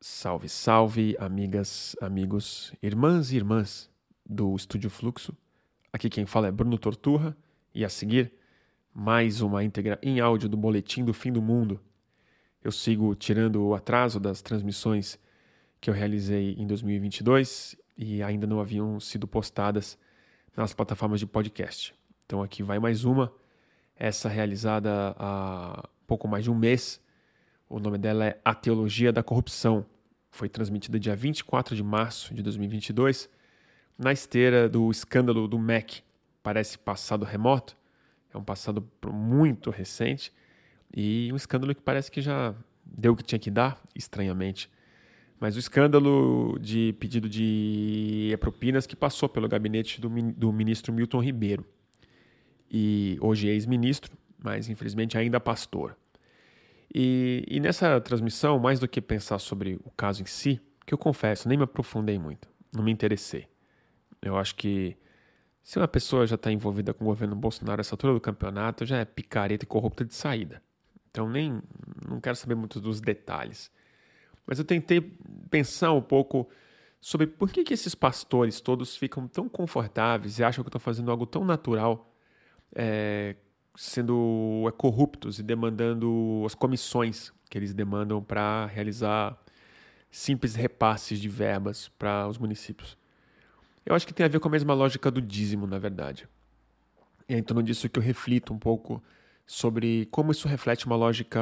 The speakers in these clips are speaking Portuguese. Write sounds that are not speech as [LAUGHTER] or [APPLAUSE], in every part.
Salve, salve, amigas, amigos, irmãs e irmãs do Estúdio Fluxo. Aqui quem fala é Bruno Torturra e a seguir, mais uma íntegra em áudio do Boletim do Fim do Mundo. Eu sigo tirando o atraso das transmissões que eu realizei em 2022 e ainda não haviam sido postadas nas plataformas de podcast. Então aqui vai mais uma, essa realizada há pouco mais de um mês o nome dela é A Teologia da Corrupção. Foi transmitida dia 24 de março de 2022, na esteira do escândalo do MEC. Parece passado remoto, é um passado muito recente e um escândalo que parece que já deu o que tinha que dar, estranhamente. Mas o escândalo de pedido de propinas que passou pelo gabinete do, do ministro Milton Ribeiro. E hoje é ex-ministro, mas infelizmente ainda pastor. E, e, nessa transmissão, mais do que pensar sobre o caso em si, que eu confesso, nem me aprofundei muito, não me interessei. Eu acho que se uma pessoa já está envolvida com o governo Bolsonaro essa altura do campeonato, já é picareta e corrupta de saída. Então nem não quero saber muito dos detalhes. Mas eu tentei pensar um pouco sobre por que, que esses pastores todos ficam tão confortáveis e acham que estão fazendo algo tão natural é, sendo é, corruptos e demandando as comissões que eles demandam para realizar simples repasses de verbas para os municípios. Eu acho que tem a ver com a mesma lógica do dízimo, na verdade. E é em torno disso que eu reflito um pouco sobre como isso reflete uma lógica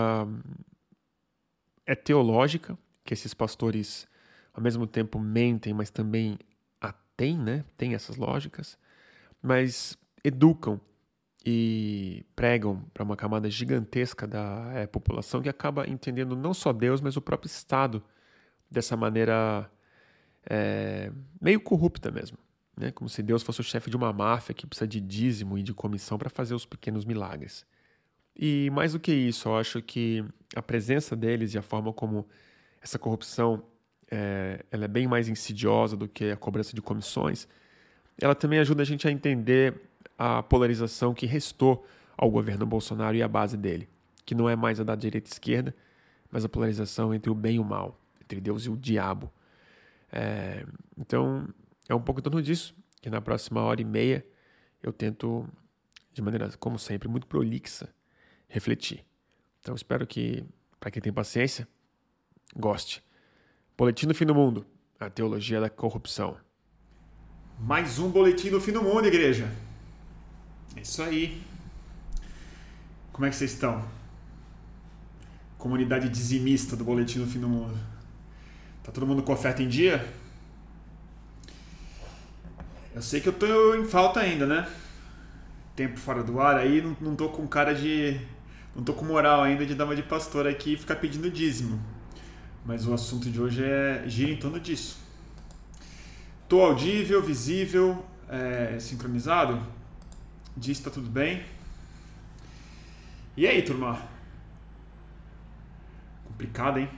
é teológica, que esses pastores ao mesmo tempo mentem, mas também a têm, né? Tem essas lógicas, mas educam e pregam para uma camada gigantesca da é, população que acaba entendendo não só Deus, mas o próprio Estado dessa maneira é, meio corrupta mesmo. Né? Como se Deus fosse o chefe de uma máfia que precisa de dízimo e de comissão para fazer os pequenos milagres. E mais do que isso, eu acho que a presença deles e a forma como essa corrupção é, ela é bem mais insidiosa do que a cobrança de comissões, ela também ajuda a gente a entender a polarização que restou ao governo Bolsonaro e à base dele, que não é mais a da direita e esquerda, mas a polarização entre o bem e o mal, entre Deus e o diabo. É, então, é um pouco em torno disso que na próxima hora e meia eu tento, de maneira, como sempre, muito prolixa, refletir. Então, espero que, para quem tem paciência, goste. Boletim do Fim do Mundo, a teologia da corrupção. Mais um boletim do fim do mundo, igreja. É isso aí. Como é que vocês estão? Comunidade dizimista do Boletim do Fim do Mundo. Tá todo mundo com oferta em dia? Eu sei que eu tô em falta ainda, né? Tempo fora do ar aí, não, não tô com cara de. Não tô com moral ainda de dar uma de pastor aqui e ficar pedindo dízimo. Mas o assunto de hoje é gira em torno disso. Tô audível, visível, é, sincronizado? Diz tá tudo bem. E aí, turma? Complicado, hein?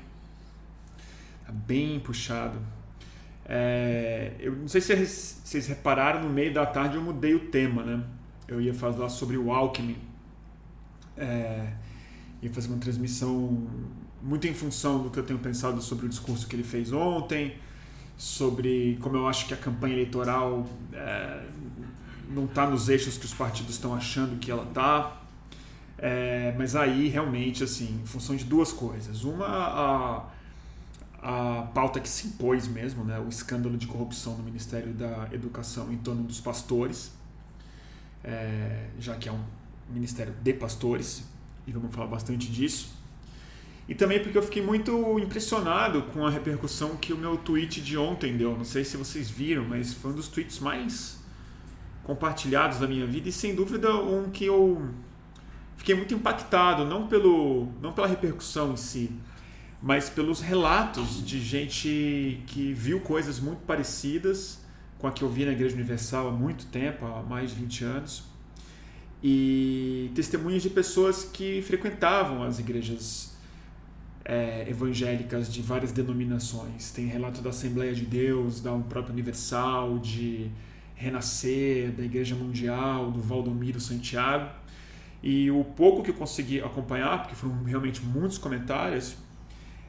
Tá bem puxado. É, eu não sei se vocês repararam, no meio da tarde eu mudei o tema, né? Eu ia falar sobre o Alckmin. É, ia fazer uma transmissão muito em função do que eu tenho pensado sobre o discurso que ele fez ontem, sobre como eu acho que a campanha eleitoral é, não está nos eixos que os partidos estão achando que ela está. É, mas aí realmente, assim, em função de duas coisas. Uma, a, a pauta que se impôs mesmo, né, o escândalo de corrupção no Ministério da Educação em torno dos pastores, é, já que é um ministério de pastores, e vamos falar bastante disso. E também porque eu fiquei muito impressionado com a repercussão que o meu tweet de ontem deu. Não sei se vocês viram, mas foi um dos tweets mais compartilhados da minha vida e sem dúvida um que eu fiquei muito impactado, não, pelo, não pela repercussão em si, mas pelos relatos de gente que viu coisas muito parecidas com a que eu vi na Igreja Universal há muito tempo, há mais de 20 anos, e testemunhos de pessoas que frequentavam as igrejas é, evangélicas de várias denominações. Tem relato da Assembleia de Deus, da própria Universal, de Renascer, da Igreja Mundial, do Valdomiro Santiago. E o pouco que eu consegui acompanhar, porque foram realmente muitos comentários,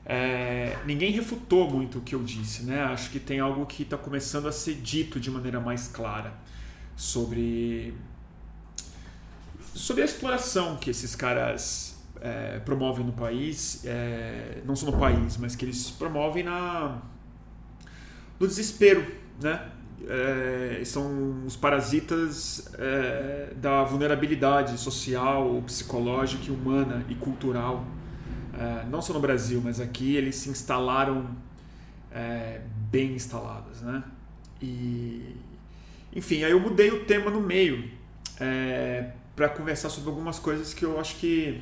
é, ninguém refutou muito o que eu disse, né? Acho que tem algo que está começando a ser dito de maneira mais clara sobre sobre a exploração que esses caras é, promovem no país, é, não só no país, mas que eles promovem na no desespero, né? É, são os parasitas é, da vulnerabilidade social, psicológica, humana e cultural. É, não só no Brasil, mas aqui eles se instalaram é, bem instalados, né? E, enfim, aí eu mudei o tema no meio é, para conversar sobre algumas coisas que eu acho que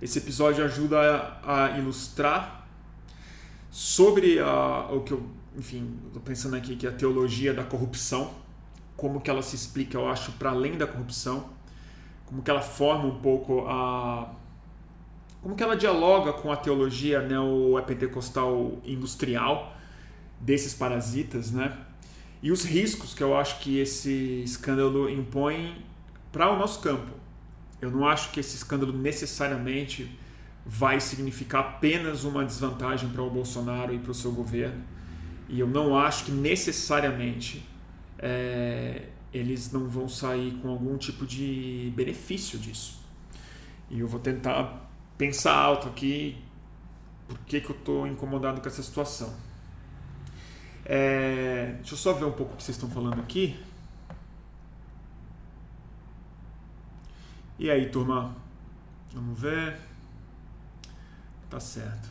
esse episódio ajuda a, a ilustrar sobre a, o que eu enfim, estou pensando aqui que a teologia da corrupção, como que ela se explica, eu acho, para além da corrupção, como que ela forma um pouco a como que ela dialoga com a teologia neo-pentecostal industrial desses parasitas, né? E os riscos que eu acho que esse escândalo impõe para o nosso campo. Eu não acho que esse escândalo necessariamente vai significar apenas uma desvantagem para o Bolsonaro e para o seu governo e eu não acho que necessariamente é, eles não vão sair com algum tipo de benefício disso. E eu vou tentar pensar alto aqui por que, que eu estou incomodado com essa situação. É, deixa eu só ver um pouco o que vocês estão falando aqui. E aí, turma? Vamos ver. Tá certo.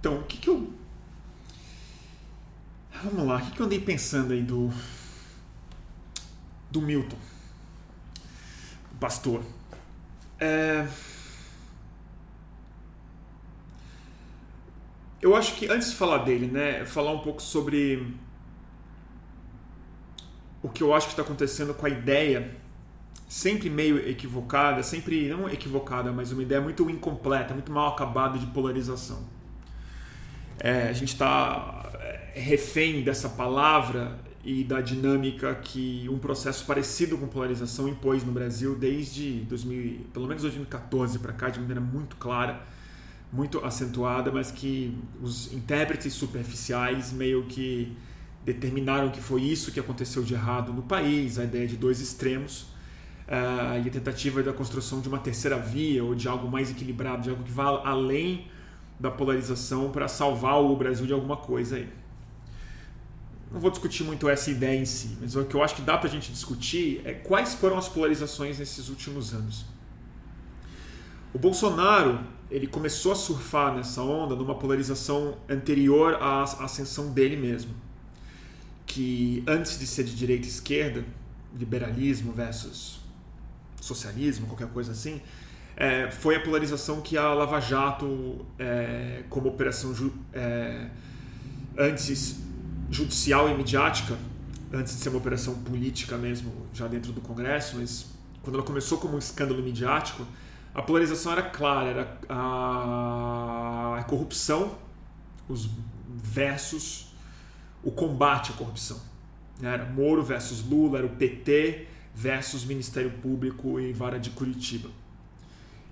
Então, o que, que eu Vamos lá, o que eu andei pensando aí do. do Milton? Pastor. É... Eu acho que antes de falar dele, né, falar um pouco sobre o que eu acho que está acontecendo com a ideia, sempre meio equivocada, sempre não equivocada, mas uma ideia muito incompleta, muito mal acabada de polarização. É, a gente está refém dessa palavra e da dinâmica que um processo parecido com polarização impôs no Brasil desde 2000, pelo menos 2014 para cá, de maneira muito clara, muito acentuada, mas que os intérpretes superficiais meio que determinaram que foi isso que aconteceu de errado no país, a ideia de dois extremos uh, e a tentativa da construção de uma terceira via ou de algo mais equilibrado, de algo que vá além da polarização para salvar o Brasil de alguma coisa aí não vou discutir muito essa ideia em si, mas o que eu acho que dá para a gente discutir é quais foram as polarizações nesses últimos anos. O Bolsonaro ele começou a surfar nessa onda numa polarização anterior à ascensão dele mesmo, que antes de ser de direita e esquerda, liberalismo versus socialismo, qualquer coisa assim, é, foi a polarização que a Lava Jato, é, como operação é, antes judicial e midiática, antes de ser uma operação política mesmo, já dentro do Congresso, mas quando ela começou como um escândalo midiático, a polarização era clara, era a corrupção os versus o combate à corrupção. Era Moro versus Lula, era o PT versus Ministério Público e Vara de Curitiba.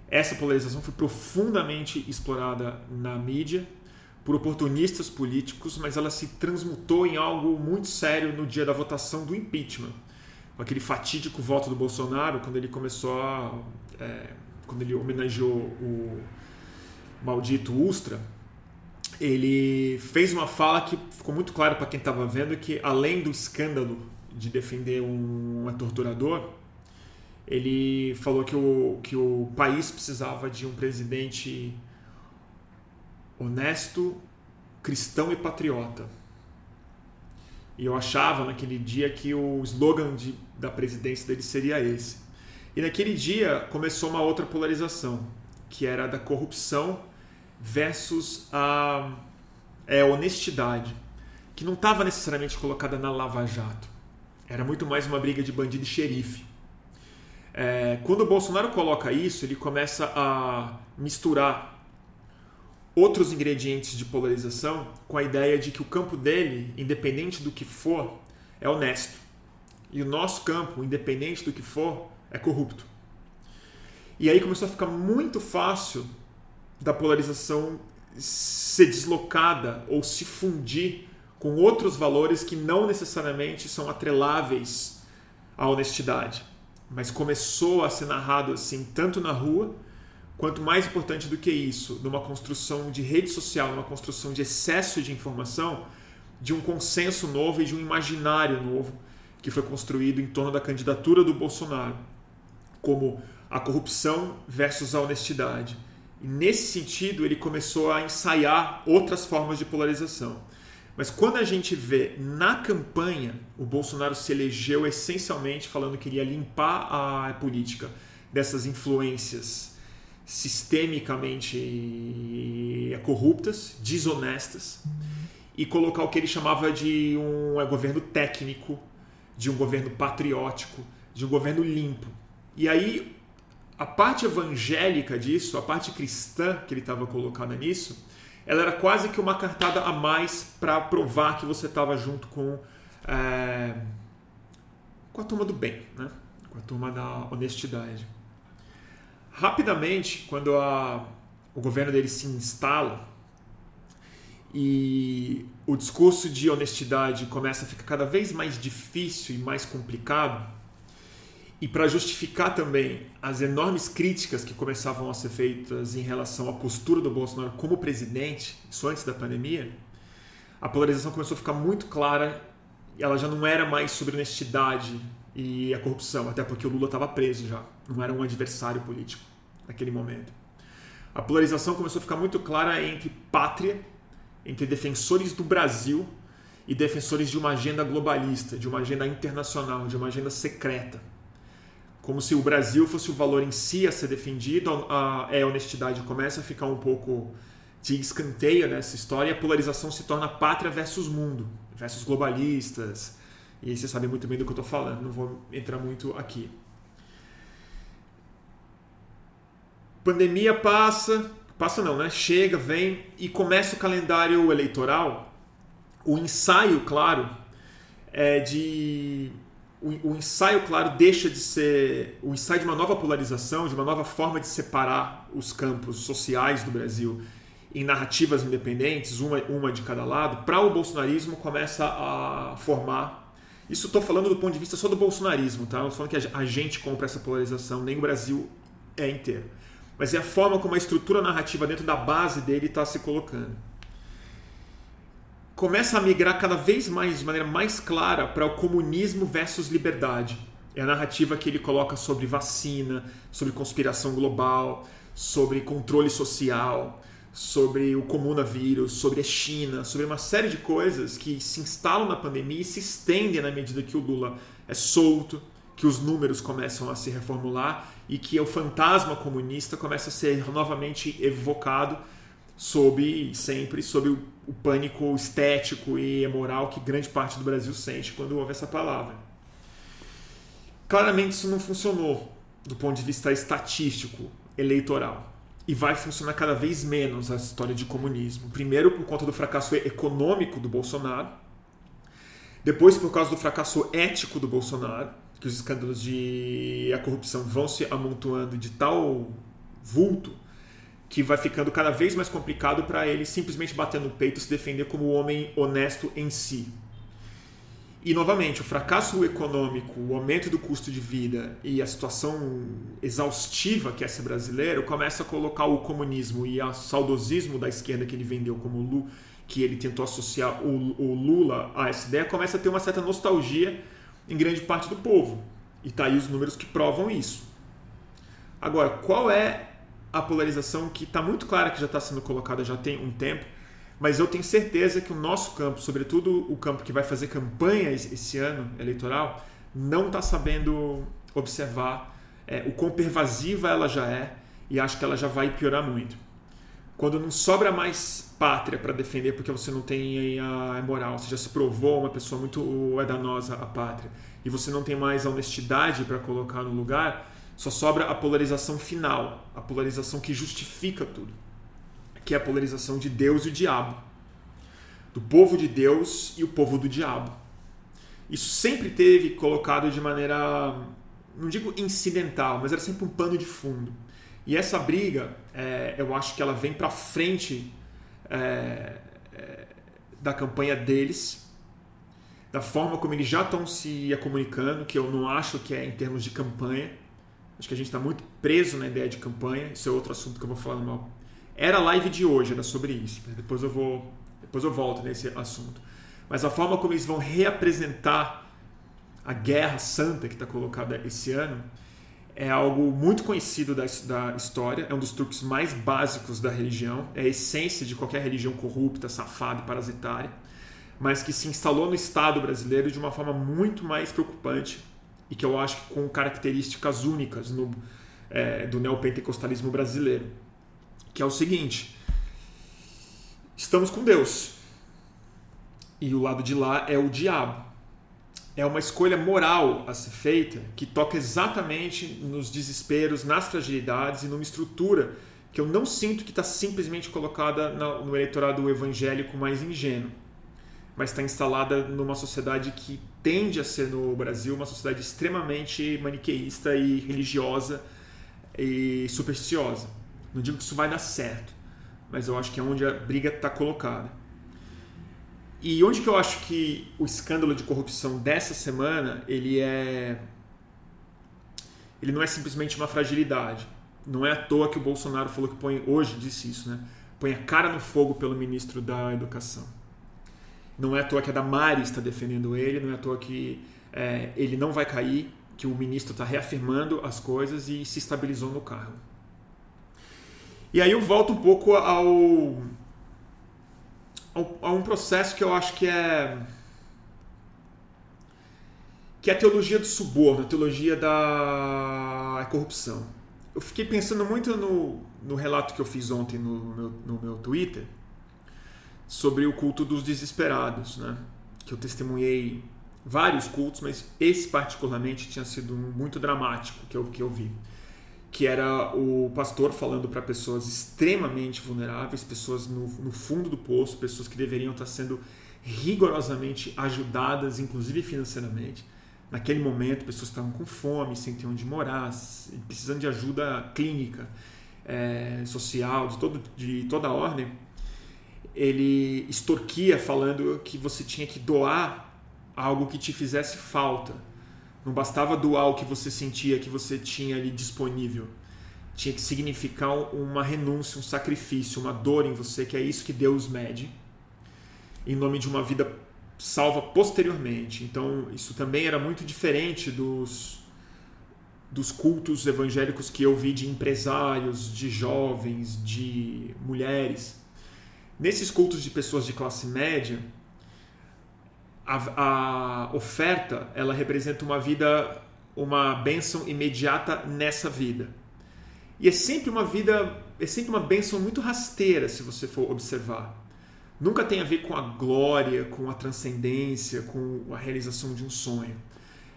Essa polarização foi profundamente explorada na mídia por oportunistas políticos, mas ela se transmutou em algo muito sério no dia da votação do impeachment. Com aquele fatídico voto do Bolsonaro, quando ele começou a. É, quando ele homenageou o maldito Ustra, ele fez uma fala que ficou muito claro para quem estava vendo que, além do escândalo de defender um, um torturador, ele falou que o, que o país precisava de um presidente honesto, cristão e patriota. E eu achava naquele dia que o slogan de, da presidência dele seria esse. E naquele dia começou uma outra polarização, que era da corrupção versus a é, honestidade, que não estava necessariamente colocada na Lava Jato. Era muito mais uma briga de bandido e xerife. É, quando o Bolsonaro coloca isso, ele começa a misturar outros ingredientes de polarização com a ideia de que o campo dele, independente do que for, é honesto. E o nosso campo, independente do que for, é corrupto. E aí começou a ficar muito fácil da polarização ser deslocada ou se fundir com outros valores que não necessariamente são atreláveis à honestidade. Mas começou a ser narrado assim, tanto na rua, quanto mais importante do que isso, numa construção de rede social, numa construção de excesso de informação, de um consenso novo e de um imaginário novo que foi construído em torno da candidatura do Bolsonaro, como a corrupção versus a honestidade. E nesse sentido, ele começou a ensaiar outras formas de polarização. Mas quando a gente vê na campanha, o Bolsonaro se elegeu essencialmente falando que iria limpar a política dessas influências sistemicamente corruptas, desonestas, e colocar o que ele chamava de um é, governo técnico, de um governo patriótico, de um governo limpo. E aí a parte evangélica disso, a parte cristã que ele estava colocada nisso, ela era quase que uma cartada a mais para provar que você estava junto com, é, com a turma do bem, né? com a turma da honestidade. Rapidamente, quando a, o governo dele se instala e o discurso de honestidade começa a ficar cada vez mais difícil e mais complicado, e para justificar também as enormes críticas que começavam a ser feitas em relação à postura do Bolsonaro como presidente, isso antes da pandemia, a polarização começou a ficar muito clara e ela já não era mais sobre honestidade e a corrupção, até porque o Lula estava preso já, não era um adversário político naquele momento. A polarização começou a ficar muito clara entre pátria, entre defensores do Brasil e defensores de uma agenda globalista, de uma agenda internacional, de uma agenda secreta como se o Brasil fosse o valor em si a ser defendido, a, é, honestidade começa a ficar um pouco de escanteio nessa história, a polarização se torna pátria versus mundo, versus globalistas. E aí você sabe muito bem do que eu estou falando, não vou entrar muito aqui. Pandemia passa, passa não, né? Chega, vem e começa o calendário eleitoral. O ensaio, claro, é de o, ensaio, claro, deixa de ser o ensaio de uma nova polarização, de uma nova forma de separar os campos sociais do Brasil em narrativas independentes, uma, uma de cada lado, para o bolsonarismo começa a formar. Isso estou falando do ponto de vista só do bolsonarismo, tá? Não estou falando que a gente compra essa polarização, nem o Brasil é inteiro. Mas é a forma como a estrutura narrativa dentro da base dele está se colocando começa a migrar cada vez mais, de maneira mais clara, para o comunismo versus liberdade. É a narrativa que ele coloca sobre vacina, sobre conspiração global, sobre controle social, sobre o comunavírus, sobre a China, sobre uma série de coisas que se instalam na pandemia e se estendem na medida que o Lula é solto, que os números começam a se reformular e que o fantasma comunista começa a ser novamente evocado sob sempre sob o, o pânico estético e moral que grande parte do Brasil sente quando ouve essa palavra. Claramente isso não funcionou do ponto de vista estatístico, eleitoral. E vai funcionar cada vez menos a história de comunismo. Primeiro, por conta do fracasso econômico do Bolsonaro. Depois, por causa do fracasso ético do Bolsonaro, que os escândalos de a corrupção vão se amontoando de tal vulto que vai ficando cada vez mais complicado para ele simplesmente bater no peito e se defender como homem honesto em si. E novamente, o fracasso econômico, o aumento do custo de vida e a situação exaustiva que é ser brasileiro começa a colocar o comunismo e o saudosismo da esquerda que ele vendeu como Lula, que ele tentou associar o, o Lula a essa ideia, começa a ter uma certa nostalgia em grande parte do povo. E tá aí os números que provam isso. Agora, qual é a polarização que está muito clara que já está sendo colocada já tem um tempo, mas eu tenho certeza que o nosso campo, sobretudo o campo que vai fazer campanha esse ano eleitoral, não está sabendo observar é, o quão pervasiva ela já é e acho que ela já vai piorar muito. Quando não sobra mais pátria para defender porque você não tem a moral, você já se provou uma pessoa muito danosa à pátria e você não tem mais a honestidade para colocar no lugar, só sobra a polarização final, a polarização que justifica tudo, que é a polarização de Deus e o diabo, do povo de Deus e o povo do diabo. Isso sempre teve colocado de maneira, não digo incidental, mas era sempre um pano de fundo. E essa briga, é, eu acho que ela vem para frente é, é, da campanha deles, da forma como eles já estão se comunicando, que eu não acho que é em termos de campanha. Acho que a gente está muito preso na ideia de campanha. Isso é outro assunto que eu vou falar meu. Era a live de hoje, era sobre isso. Depois eu vou, depois eu volto nesse assunto. Mas a forma como eles vão reapresentar a guerra santa que está colocada esse ano é algo muito conhecido da, da, história, é um dos truques mais básicos da religião, é a essência de qualquer religião corrupta, safada e parasitária, mas que se instalou no Estado brasileiro de uma forma muito mais preocupante e que eu acho que com características únicas no, é, do neopentecostalismo brasileiro, que é o seguinte: estamos com Deus. E o lado de lá é o diabo. É uma escolha moral a ser feita que toca exatamente nos desesperos, nas fragilidades e numa estrutura que eu não sinto que está simplesmente colocada no eleitorado evangélico mais ingênuo, mas está instalada numa sociedade que tende a ser no Brasil uma sociedade extremamente maniqueísta e religiosa e supersticiosa. Não digo que isso vai dar certo, mas eu acho que é onde a briga está colocada. E onde que eu acho que o escândalo de corrupção dessa semana ele é ele não é simplesmente uma fragilidade. Não é à toa que o Bolsonaro falou que põe hoje disse isso, né? Põe a cara no fogo pelo ministro da Educação. Não é à toa que a Damares está defendendo ele, não é à toa que é, ele não vai cair, que o ministro está reafirmando as coisas e se estabilizou no cargo. E aí eu volto um pouco ao a um processo que eu acho que é que é a teologia do suborno, a teologia da corrupção. Eu fiquei pensando muito no, no relato que eu fiz ontem no meu, no meu Twitter sobre o culto dos desesperados, né? que eu testemunhei vários cultos, mas esse particularmente tinha sido muito dramático que eu, que eu vi que era o pastor falando para pessoas extremamente vulneráveis, pessoas no, no, fundo do poço, pessoas que deveriam estar sendo rigorosamente ajudadas, inclusive financeiramente. Naquele momento, pessoas estavam com fome, sem ter onde morar, precisando de ajuda clínica, é, social, de, todo, de toda a ordem. Ele extorquia falando que você tinha que doar algo que te fizesse falta não bastava doar o que você sentia que você tinha ali disponível. Tinha que significar uma renúncia, um sacrifício, uma dor em você, que é isso que Deus mede, em nome de uma vida salva posteriormente. Então, isso também era muito diferente dos, dos cultos evangélicos que eu vi de empresários, de jovens, de mulheres. Nesses cultos de pessoas de classe média, a, a oferta ela representa uma vida, uma bênção imediata nessa vida. E é sempre uma vida, é sempre uma bênção muito rasteira, se você for observar. Nunca tem a ver com a glória, com a transcendência, com a realização de um sonho.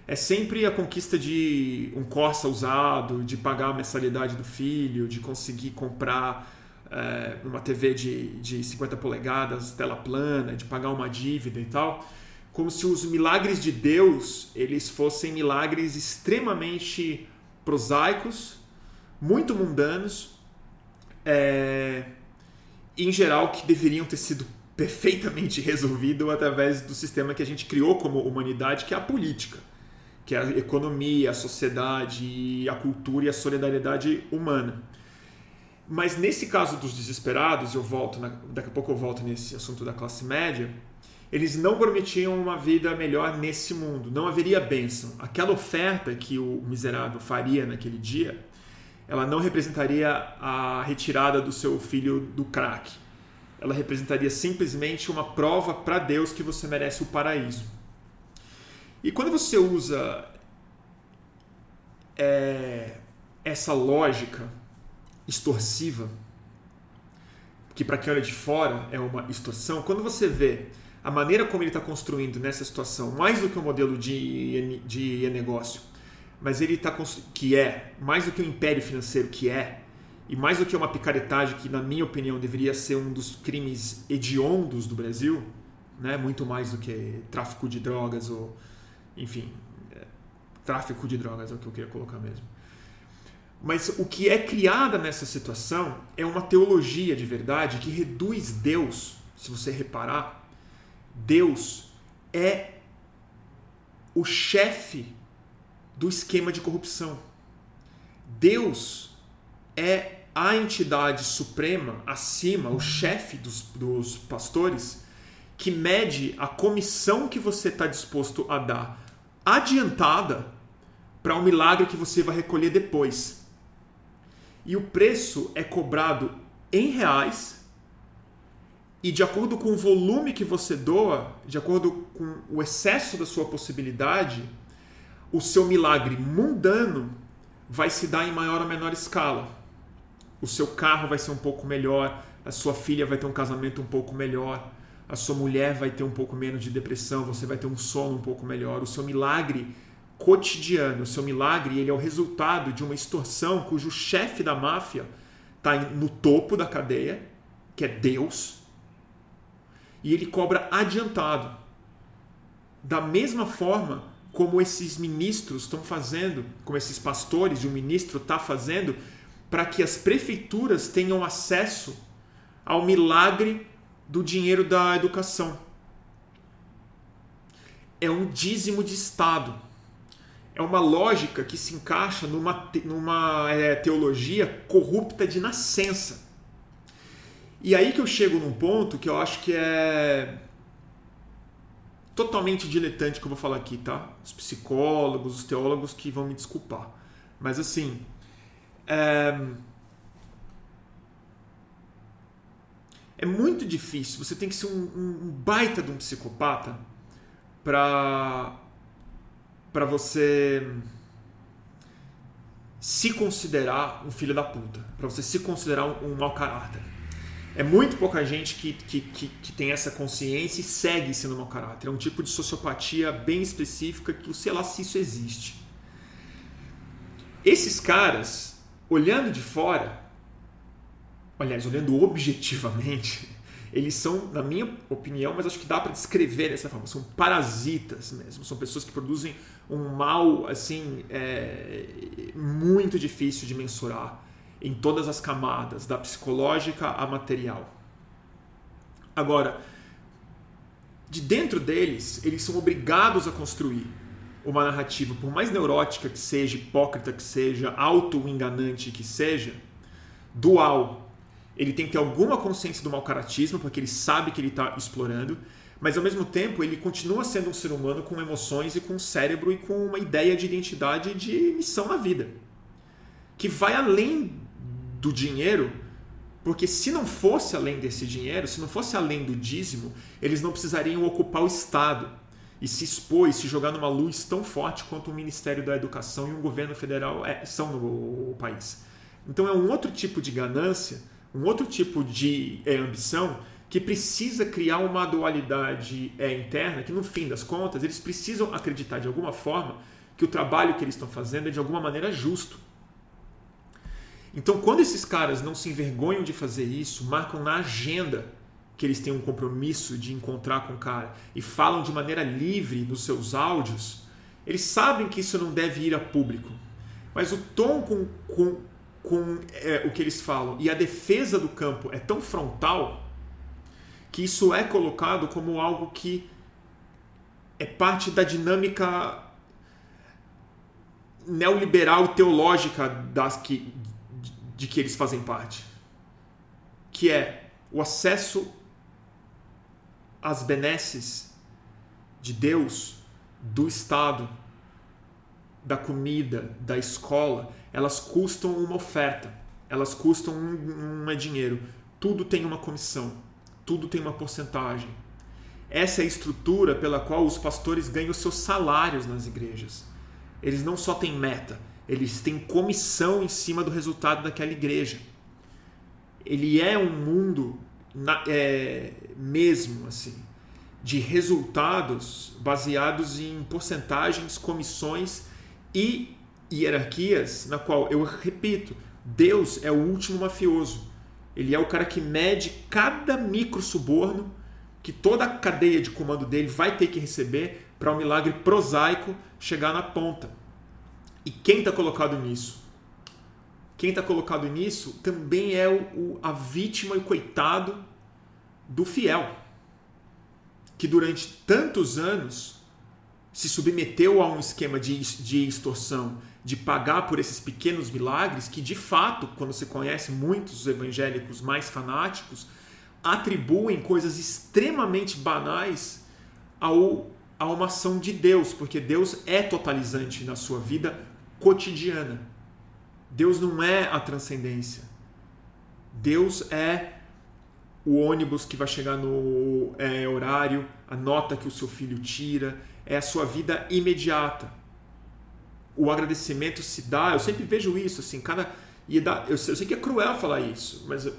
É sempre a conquista de um Corsa usado, de pagar a mensalidade do filho, de conseguir comprar é, uma TV de, de 50 polegadas, tela plana, de pagar uma dívida e tal como se os milagres de Deus eles fossem milagres extremamente prosaicos, muito mundanos, é, em geral que deveriam ter sido perfeitamente [LAUGHS] resolvidos através do sistema que a gente criou como humanidade, que é a política, que é a economia, a sociedade, a cultura e a solidariedade humana. Mas nesse caso dos desesperados, eu volto, na, daqui a pouco eu volto nesse assunto da classe média eles não prometiam uma vida melhor nesse mundo, não haveria bênção. Aquela oferta que o miserável faria naquele dia, ela não representaria a retirada do seu filho do crack. Ela representaria simplesmente uma prova para Deus que você merece o paraíso. E quando você usa é, essa lógica extorsiva, que para quem olha de fora é uma extorsão, quando você vê a maneira como ele está construindo nessa situação, mais do que o um modelo de, de negócio, mas ele está que é mais do que o um império financeiro que é e mais do que uma picaretagem que na minha opinião deveria ser um dos crimes hediondos do Brasil, né? Muito mais do que tráfico de drogas ou enfim, é, tráfico de drogas é o que eu queria colocar mesmo. Mas o que é criada nessa situação é uma teologia de verdade que reduz Deus, se você reparar, Deus é o chefe do esquema de corrupção. Deus é a entidade suprema acima, o chefe dos, dos pastores, que mede a comissão que você está disposto a dar adiantada para um milagre que você vai recolher depois. E o preço é cobrado em reais e de acordo com o volume que você doa, de acordo com o excesso da sua possibilidade, o seu milagre mundano vai se dar em maior ou menor escala. O seu carro vai ser um pouco melhor, a sua filha vai ter um casamento um pouco melhor, a sua mulher vai ter um pouco menos de depressão, você vai ter um sono um pouco melhor. O seu milagre cotidiano, o seu milagre, ele é o resultado de uma extorsão cujo chefe da máfia está no topo da cadeia, que é Deus, e ele cobra adiantado. Da mesma forma como esses ministros estão fazendo, como esses pastores e o ministro está fazendo, para que as prefeituras tenham acesso ao milagre do dinheiro da educação. É um dízimo de Estado. É uma lógica que se encaixa numa, numa é, teologia corrupta de nascença. E aí que eu chego num ponto que eu acho que é totalmente diletante que eu vou falar aqui, tá? Os psicólogos, os teólogos que vão me desculpar. Mas assim. É, é muito difícil. Você tem que ser um, um baita de um psicopata para para você se considerar um filho da puta, para você se considerar um, um mau caráter. É muito pouca gente que, que, que, que, tem essa consciência e segue sendo mau caráter. É um tipo de sociopatia bem específica que sei lá se isso existe. Esses caras, olhando de fora, aliás, olhando objetivamente, [LAUGHS] eles são, na minha opinião, mas acho que dá para descrever dessa forma, são parasitas mesmo, são pessoas que produzem um mal assim é, muito difícil de mensurar em todas as camadas, da psicológica à material. Agora, de dentro deles, eles são obrigados a construir uma narrativa, por mais neurótica que seja, hipócrita que seja, auto-enganante que seja, dual. Ele tem que ter alguma consciência do mau caratismo, porque ele sabe que ele está explorando, mas ao mesmo tempo ele continua sendo um ser humano com emoções e com um cérebro e com uma ideia de identidade e de missão na vida. Que vai além do dinheiro, porque se não fosse além desse dinheiro, se não fosse além do dízimo, eles não precisariam ocupar o Estado e se expor e se jogar numa luz tão forte quanto o Ministério da Educação e um governo federal é, são no país. Então é um outro tipo de ganância, um outro tipo de é, ambição que precisa criar uma dualidade é, interna que no fim das contas eles precisam acreditar de alguma forma que o trabalho que eles estão fazendo é de alguma maneira justo então, quando esses caras não se envergonham de fazer isso, marcam na agenda que eles têm um compromisso de encontrar com o cara e falam de maneira livre nos seus áudios, eles sabem que isso não deve ir a público. Mas o tom com, com, com é, o que eles falam e a defesa do campo é tão frontal que isso é colocado como algo que é parte da dinâmica neoliberal teológica das que, de que eles fazem parte, que é o acesso às benesses de Deus, do Estado, da comida, da escola, elas custam uma oferta, elas custam um, um dinheiro. Tudo tem uma comissão, tudo tem uma porcentagem. Essa é a estrutura pela qual os pastores ganham seus salários nas igrejas. Eles não só têm meta, eles têm comissão em cima do resultado daquela igreja. Ele é um mundo na, é, mesmo assim de resultados baseados em porcentagens, comissões e hierarquias, na qual eu repito, Deus é o último mafioso. Ele é o cara que mede cada micro suborno que toda a cadeia de comando dele vai ter que receber para o um milagre prosaico chegar na ponta. E quem está colocado nisso? quem está colocado nisso também é o, o, a vítima e o coitado do fiel, que durante tantos anos se submeteu a um esquema de, de extorsão, de pagar por esses pequenos milagres, que de fato, quando você conhece muitos evangélicos mais fanáticos, atribuem coisas extremamente banais ao, a uma ação de Deus, porque Deus é totalizante na sua vida cotidiana. Deus não é a transcendência. Deus é o ônibus que vai chegar no é, horário, a nota que o seu filho tira, é a sua vida imediata. O agradecimento se dá, eu sempre vejo isso, assim, cada. E dá, eu, sei, eu sei que é cruel falar isso, mas,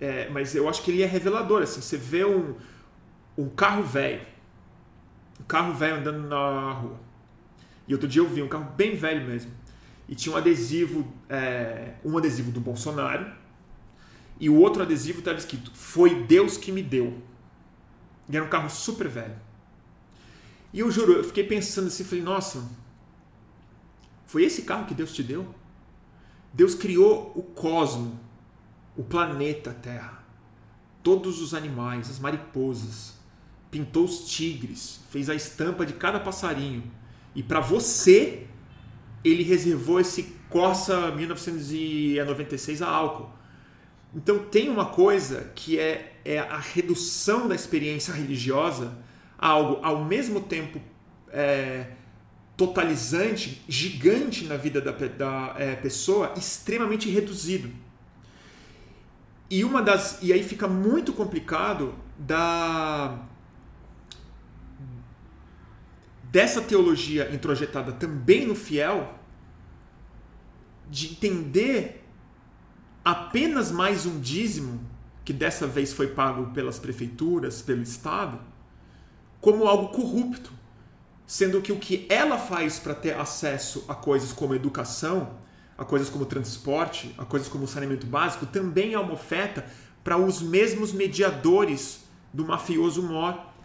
é, mas eu acho que ele é revelador. Assim, você vê um, um carro velho, um carro velho andando na rua. E outro dia eu vi um carro bem velho mesmo. E tinha um adesivo, é, um adesivo do Bolsonaro, e o outro adesivo estava escrito: Foi Deus que me deu. E era um carro super velho. E eu juro, eu fiquei pensando assim, falei, nossa, foi esse carro que Deus te deu? Deus criou o cosmo, o planeta Terra, todos os animais, as mariposas, pintou os tigres, fez a estampa de cada passarinho. E para você, ele reservou esse Corsa 1996 a álcool. Então tem uma coisa que é, é a redução da experiência religiosa a algo ao mesmo tempo é, totalizante, gigante na vida da, da é, pessoa, extremamente reduzido. E uma das e aí fica muito complicado da dessa teologia introjetada também no fiel de entender apenas mais um dízimo, que dessa vez foi pago pelas prefeituras, pelo Estado, como algo corrupto. Sendo que o que ela faz para ter acesso a coisas como educação, a coisas como transporte, a coisas como saneamento básico, também é uma oferta para os mesmos mediadores do mafioso mor,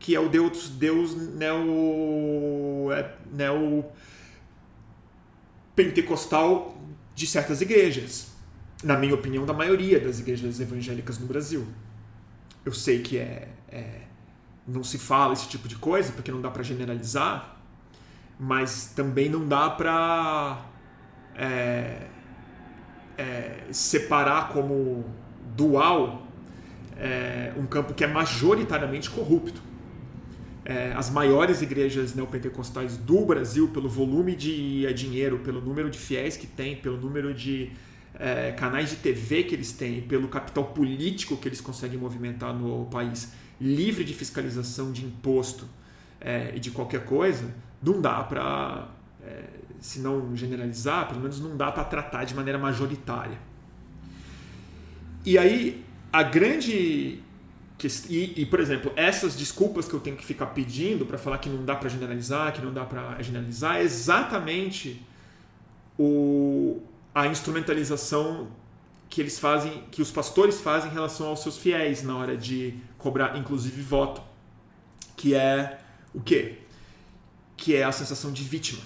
que é o Deus, Deus neo, é, neo pentecostal de certas igrejas na minha opinião, da maioria das igrejas evangélicas no Brasil. Eu sei que é, é não se fala esse tipo de coisa porque não dá para generalizar, mas também não dá para é, é, separar como dual é, um campo que é majoritariamente corrupto. É, as maiores igrejas neopentecostais do Brasil, pelo volume de é, dinheiro, pelo número de fiéis que tem, pelo número de é, canais de TV que eles têm, pelo capital político que eles conseguem movimentar no país, livre de fiscalização de imposto é, e de qualquer coisa, não dá para, é, se não generalizar, pelo menos não dá para tratar de maneira majoritária. E aí, a grande. E, e, por exemplo, essas desculpas que eu tenho que ficar pedindo para falar que não dá para generalizar, que não dá para generalizar, é exatamente o, a instrumentalização que eles fazem, que os pastores fazem em relação aos seus fiéis na hora de cobrar, inclusive, voto, que é o quê? Que é a sensação de vítima,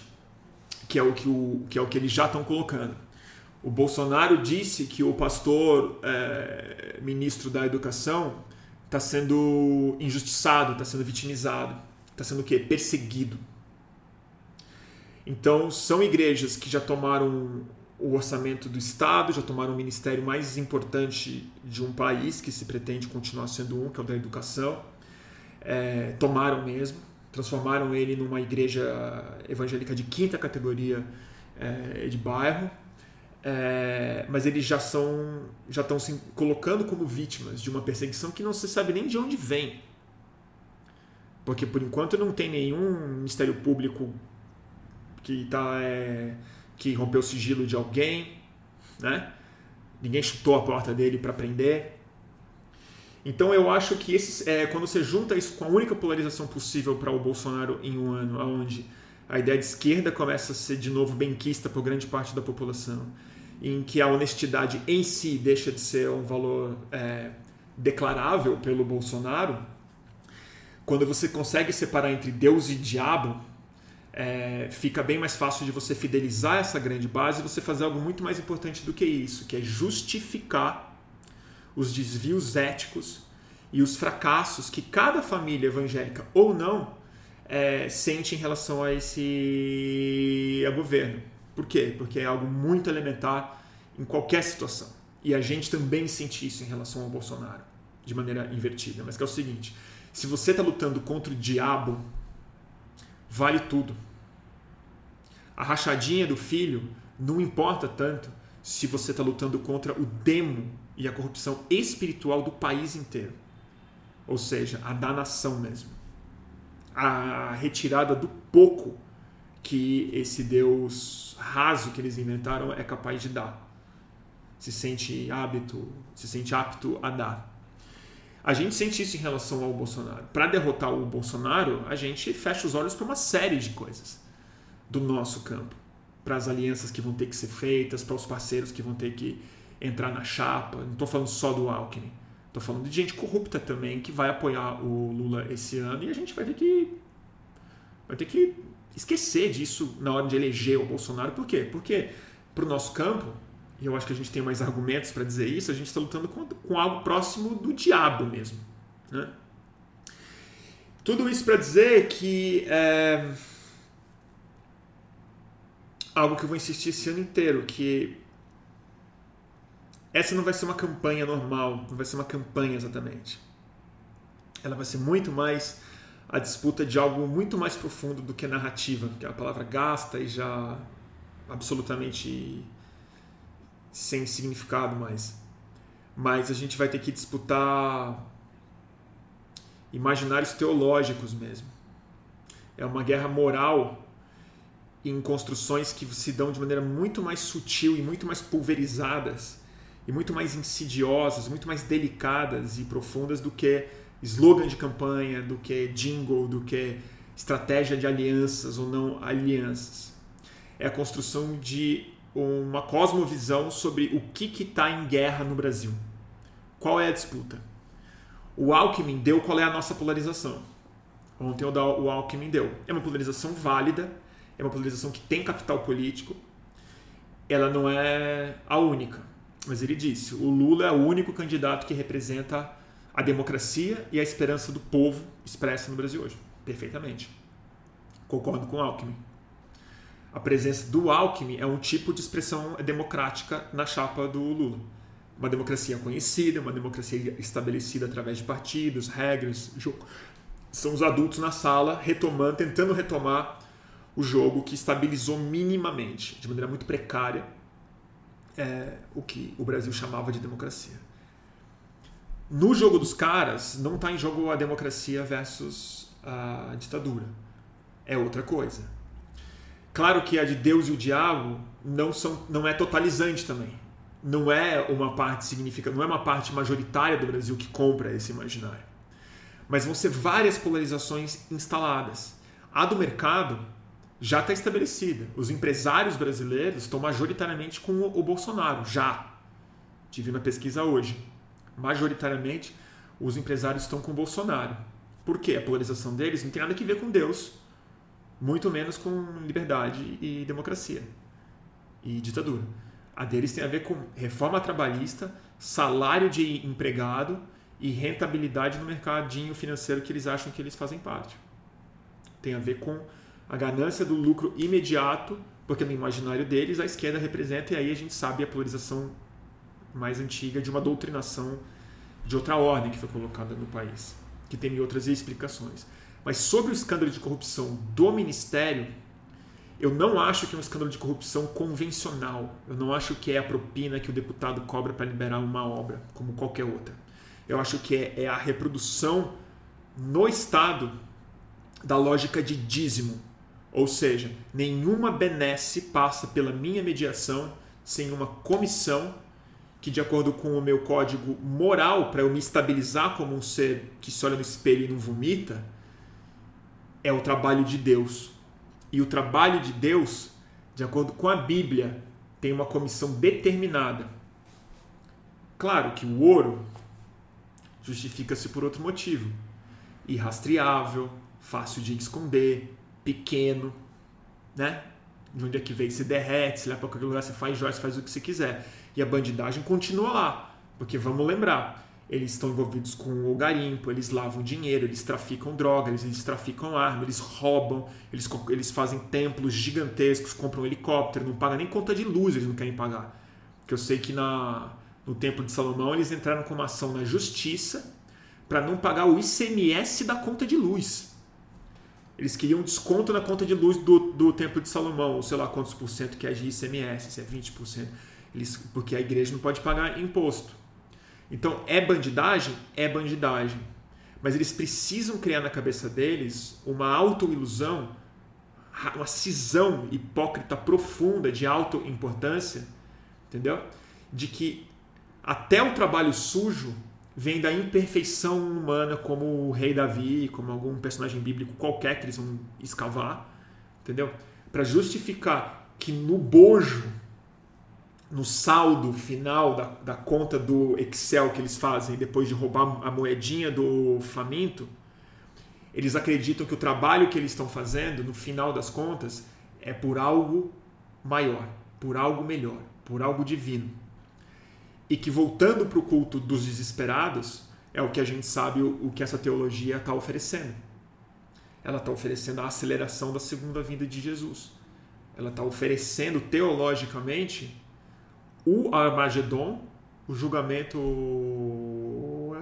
que é o que, o, que, é o que eles já estão colocando. O Bolsonaro disse que o pastor é, ministro da Educação está sendo injustiçado, está sendo vitimizado, está sendo o quê? Perseguido. Então, são igrejas que já tomaram o orçamento do Estado, já tomaram o ministério mais importante de um país que se pretende continuar sendo um, que é o da educação. É, tomaram mesmo, transformaram ele numa igreja evangélica de quinta categoria é, de bairro, é, mas eles já são já estão se colocando como vítimas de uma perseguição que não se sabe nem de onde vem, porque por enquanto não tem nenhum ministério público que está é, que rompeu o sigilo de alguém, né? Ninguém chutou a porta dele para prender. Então eu acho que esses, é, quando você junta isso com a única polarização possível para o Bolsonaro em um ano, onde a ideia de esquerda começa a ser de novo benquista por grande parte da população, em que a honestidade em si deixa de ser um valor é, declarável pelo Bolsonaro, quando você consegue separar entre Deus e diabo, é, fica bem mais fácil de você fidelizar essa grande base e você fazer algo muito mais importante do que isso, que é justificar os desvios éticos e os fracassos que cada família evangélica ou não é, sente em relação a esse a governo. Por quê? Porque é algo muito elementar em qualquer situação. E a gente também sente isso em relação ao Bolsonaro, de maneira invertida. Mas que é o seguinte: se você está lutando contra o diabo, vale tudo. A rachadinha do filho não importa tanto se você está lutando contra o demo e a corrupção espiritual do país inteiro. Ou seja, a da nação mesmo. A retirada do pouco que esse Deus raso que eles inventaram é capaz de dar. Se sente hábito, se sente apto a dar. A gente sente isso em relação ao Bolsonaro. Para derrotar o Bolsonaro, a gente fecha os olhos para uma série de coisas do nosso campo. Para as alianças que vão ter que ser feitas, para os parceiros que vão ter que entrar na chapa. Não estou falando só do Alckmin. Estou falando de gente corrupta também que vai apoiar o Lula esse ano e a gente vai ter que vai ter que esquecer disso na hora de eleger o Bolsonaro. Por quê? Porque para o nosso campo e eu acho que a gente tem mais argumentos para dizer isso, a gente está lutando com, com, algo próximo do diabo mesmo. Né? Tudo isso para dizer que é, algo que eu vou insistir esse ano inteiro, que essa não vai ser uma campanha normal, não vai ser uma campanha exatamente. Ela vai ser muito mais a disputa de algo muito mais profundo do que narrativa, que é a palavra gasta e já absolutamente sem significado mais. Mas a gente vai ter que disputar imaginários teológicos mesmo. É uma guerra moral em construções que se dão de maneira muito mais sutil e muito mais pulverizadas e muito mais insidiosas, muito mais delicadas e profundas do que slogan de campanha, do que jingle, do que estratégia de alianças ou não alianças. É a construção de uma cosmovisão sobre o que está em guerra no Brasil. Qual é a disputa? O Alckmin deu qual é a nossa polarização. Ontem o Alckmin deu. É uma polarização válida, é uma polarização que tem capital político, ela não é a única. Mas ele disse: o Lula é o único candidato que representa a democracia e a esperança do povo expressa no Brasil hoje. Perfeitamente. Concordo com o Alckmin a presença do Alckmin é um tipo de expressão democrática na chapa do Lula. Uma democracia conhecida, uma democracia estabelecida através de partidos, regras, jogo. São os adultos na sala retomando, tentando retomar o jogo que estabilizou minimamente, de maneira muito precária, é, o que o Brasil chamava de democracia. No jogo dos caras, não está em jogo a democracia versus a ditadura. É outra coisa Claro que a de Deus e o diabo não, são, não é totalizante também. Não é uma parte significativa, não é uma parte majoritária do Brasil que compra esse imaginário. Mas vão ser várias polarizações instaladas. A do mercado já está estabelecida. Os empresários brasileiros estão majoritariamente com o Bolsonaro, já. Tive na pesquisa hoje. Majoritariamente, os empresários estão com o Bolsonaro. Por quê? A polarização deles não tem nada a ver com Deus muito menos com liberdade e democracia e ditadura. A deles tem a ver com reforma trabalhista, salário de empregado e rentabilidade no mercadinho financeiro que eles acham que eles fazem parte. Tem a ver com a ganância do lucro imediato, porque no imaginário deles a esquerda representa, e aí a gente sabe a polarização mais antiga de uma doutrinação de outra ordem que foi colocada no país, que tem outras explicações. Mas sobre o escândalo de corrupção do Ministério, eu não acho que é um escândalo de corrupção convencional. Eu não acho que é a propina que o deputado cobra para liberar uma obra, como qualquer outra. Eu acho que é, é a reprodução no Estado da lógica de dízimo. Ou seja, nenhuma benesse passa pela minha mediação sem uma comissão que, de acordo com o meu código moral, para eu me estabilizar como um ser que se olha no espelho e não vomita, é o trabalho de Deus. E o trabalho de Deus, de acordo com a Bíblia, tem uma comissão determinada. Claro que o ouro justifica-se por outro motivo: irrastreável, fácil de esconder, pequeno. né? De onde é que veio, se derrete, se leva para qualquer lugar, você faz joias, faz o que você quiser. E a bandidagem continua lá, porque vamos lembrar, eles estão envolvidos com o garimpo, eles lavam dinheiro, eles traficam droga, eles, eles traficam arma, eles roubam, eles, eles fazem templos gigantescos, compram helicóptero, não pagam nem conta de luz, eles não querem pagar. Porque eu sei que na, no Templo de Salomão eles entraram com uma ação na justiça para não pagar o ICMS da conta de luz. Eles queriam desconto na conta de luz do, do Templo de Salomão, ou sei lá quantos por cento que é de ICMS, se é 20%. Eles, porque a igreja não pode pagar imposto. Então, é bandidagem? É bandidagem. Mas eles precisam criar na cabeça deles uma autoilusão, uma cisão hipócrita profunda de autoimportância, entendeu? De que até o trabalho sujo vem da imperfeição humana, como o rei Davi, como algum personagem bíblico qualquer que eles vão escavar, entendeu? Para justificar que no bojo, no saldo final da, da conta do Excel que eles fazem depois de roubar a moedinha do faminto, eles acreditam que o trabalho que eles estão fazendo, no final das contas, é por algo maior, por algo melhor, por algo divino e que voltando para o culto dos desesperados é o que a gente sabe o, o que essa teologia está oferecendo. Ela está oferecendo a aceleração da segunda vinda de Jesus. Ela está oferecendo teologicamente o Armagedon, o julgamento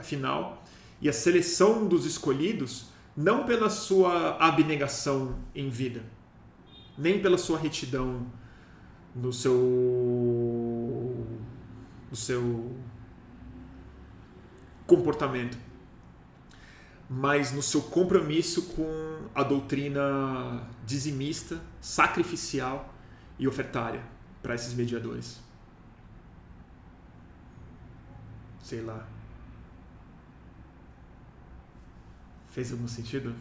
final e a seleção dos escolhidos não pela sua abnegação em vida, nem pela sua retidão no seu o seu comportamento, mas no seu compromisso com a doutrina dizimista, sacrificial e ofertária para esses mediadores. Sei lá. Fez algum sentido?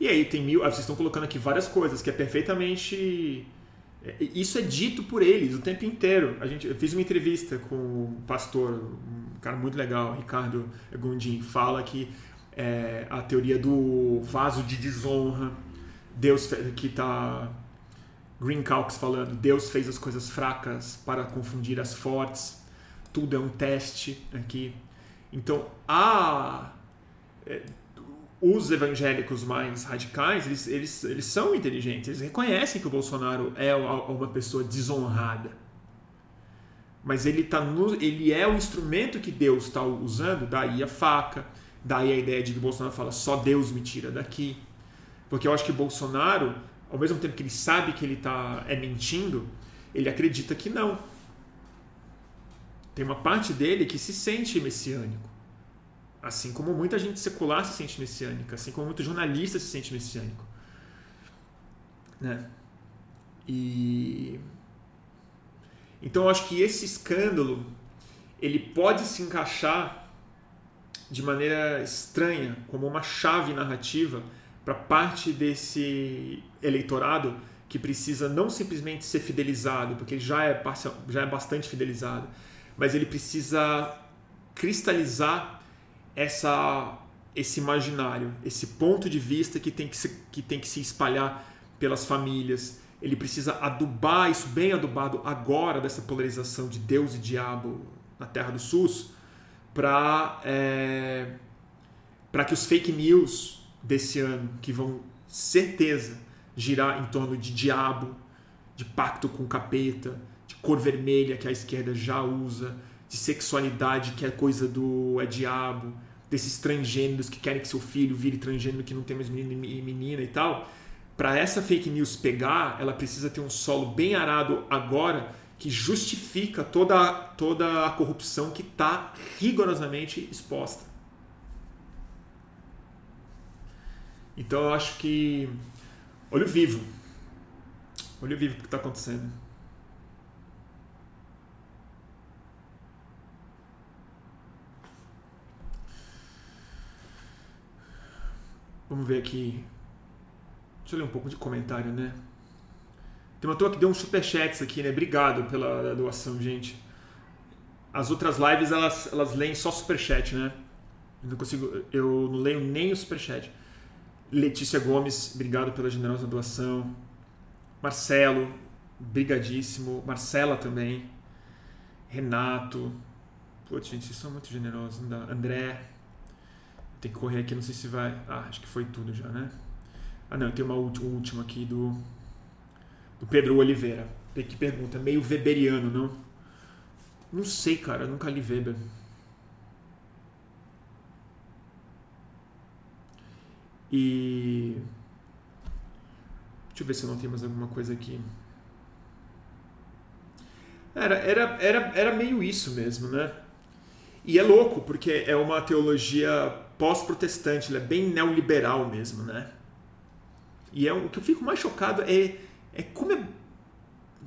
E aí tem mil. Ah, vocês estão colocando aqui várias coisas que é perfeitamente é, isso é dito por eles o tempo inteiro. A gente, eu fiz uma entrevista com um pastor, um cara muito legal, Ricardo Gondim, fala que é, a teoria do vaso de desonra, Deus que está Green Calx falando, Deus fez as coisas fracas para confundir as fortes. Tudo é um teste aqui. Então, a é, os evangélicos mais radicais, eles, eles, eles são inteligentes, eles reconhecem que o Bolsonaro é uma pessoa desonrada. Mas ele, tá no, ele é o instrumento que Deus está usando, daí a faca, daí a ideia de que Bolsonaro fala só Deus me tira daqui. Porque eu acho que Bolsonaro, ao mesmo tempo que ele sabe que ele tá, é mentindo, ele acredita que não. Tem uma parte dele que se sente messiânico. Assim como muita gente secular se sente messiânica, assim como muito jornalista se sente messiânico. Né? E então eu acho que esse escândalo ele pode se encaixar de maneira estranha como uma chave narrativa para parte desse eleitorado que precisa não simplesmente ser fidelizado, porque ele já é, já é bastante fidelizado, mas ele precisa cristalizar essa esse imaginário, esse ponto de vista que tem que se, que tem que se espalhar pelas famílias. Ele precisa adubar isso bem adubado agora dessa polarização de Deus e diabo na Terra do SUS para é, para que os fake news desse ano que vão certeza girar em torno de diabo, de pacto com capeta, de cor vermelha que a esquerda já usa, de sexualidade que é coisa do é diabo, desses transgêneros que querem que seu filho vire transgênero que não tem mais menino e menina e tal. Para essa fake news pegar, ela precisa ter um solo bem arado agora que justifica toda, toda a corrupção que está rigorosamente exposta. Então eu acho que. Olho vivo. Olho vivo que está acontecendo. Vamos ver aqui. Deixa eu ler um pouco de comentário, né? Tem uma turma que deu um superchat aqui, né? Obrigado pela doação, gente. As outras lives, elas, elas leem só superchat, né? Eu não consigo... Eu não leio nem o superchat. Letícia Gomes, obrigado pela generosa doação. Marcelo, brigadíssimo. Marcela também. Renato. Putz, gente, vocês são muito generosos. Não dá. André. Tem que correr aqui, não sei se vai. Ah, acho que foi tudo já, né? Ah, não, tem uma última, aqui do, do Pedro Oliveira. Que pergunta, meio weberiano, não? Não sei, cara, nunca li Weber. E. Deixa eu ver se eu não tenho mais alguma coisa aqui. Era, era, era, era meio isso mesmo, né? E é louco, porque é uma teologia pós-protestante, ela é bem neoliberal mesmo, né? E é o que eu fico mais chocado é, é como é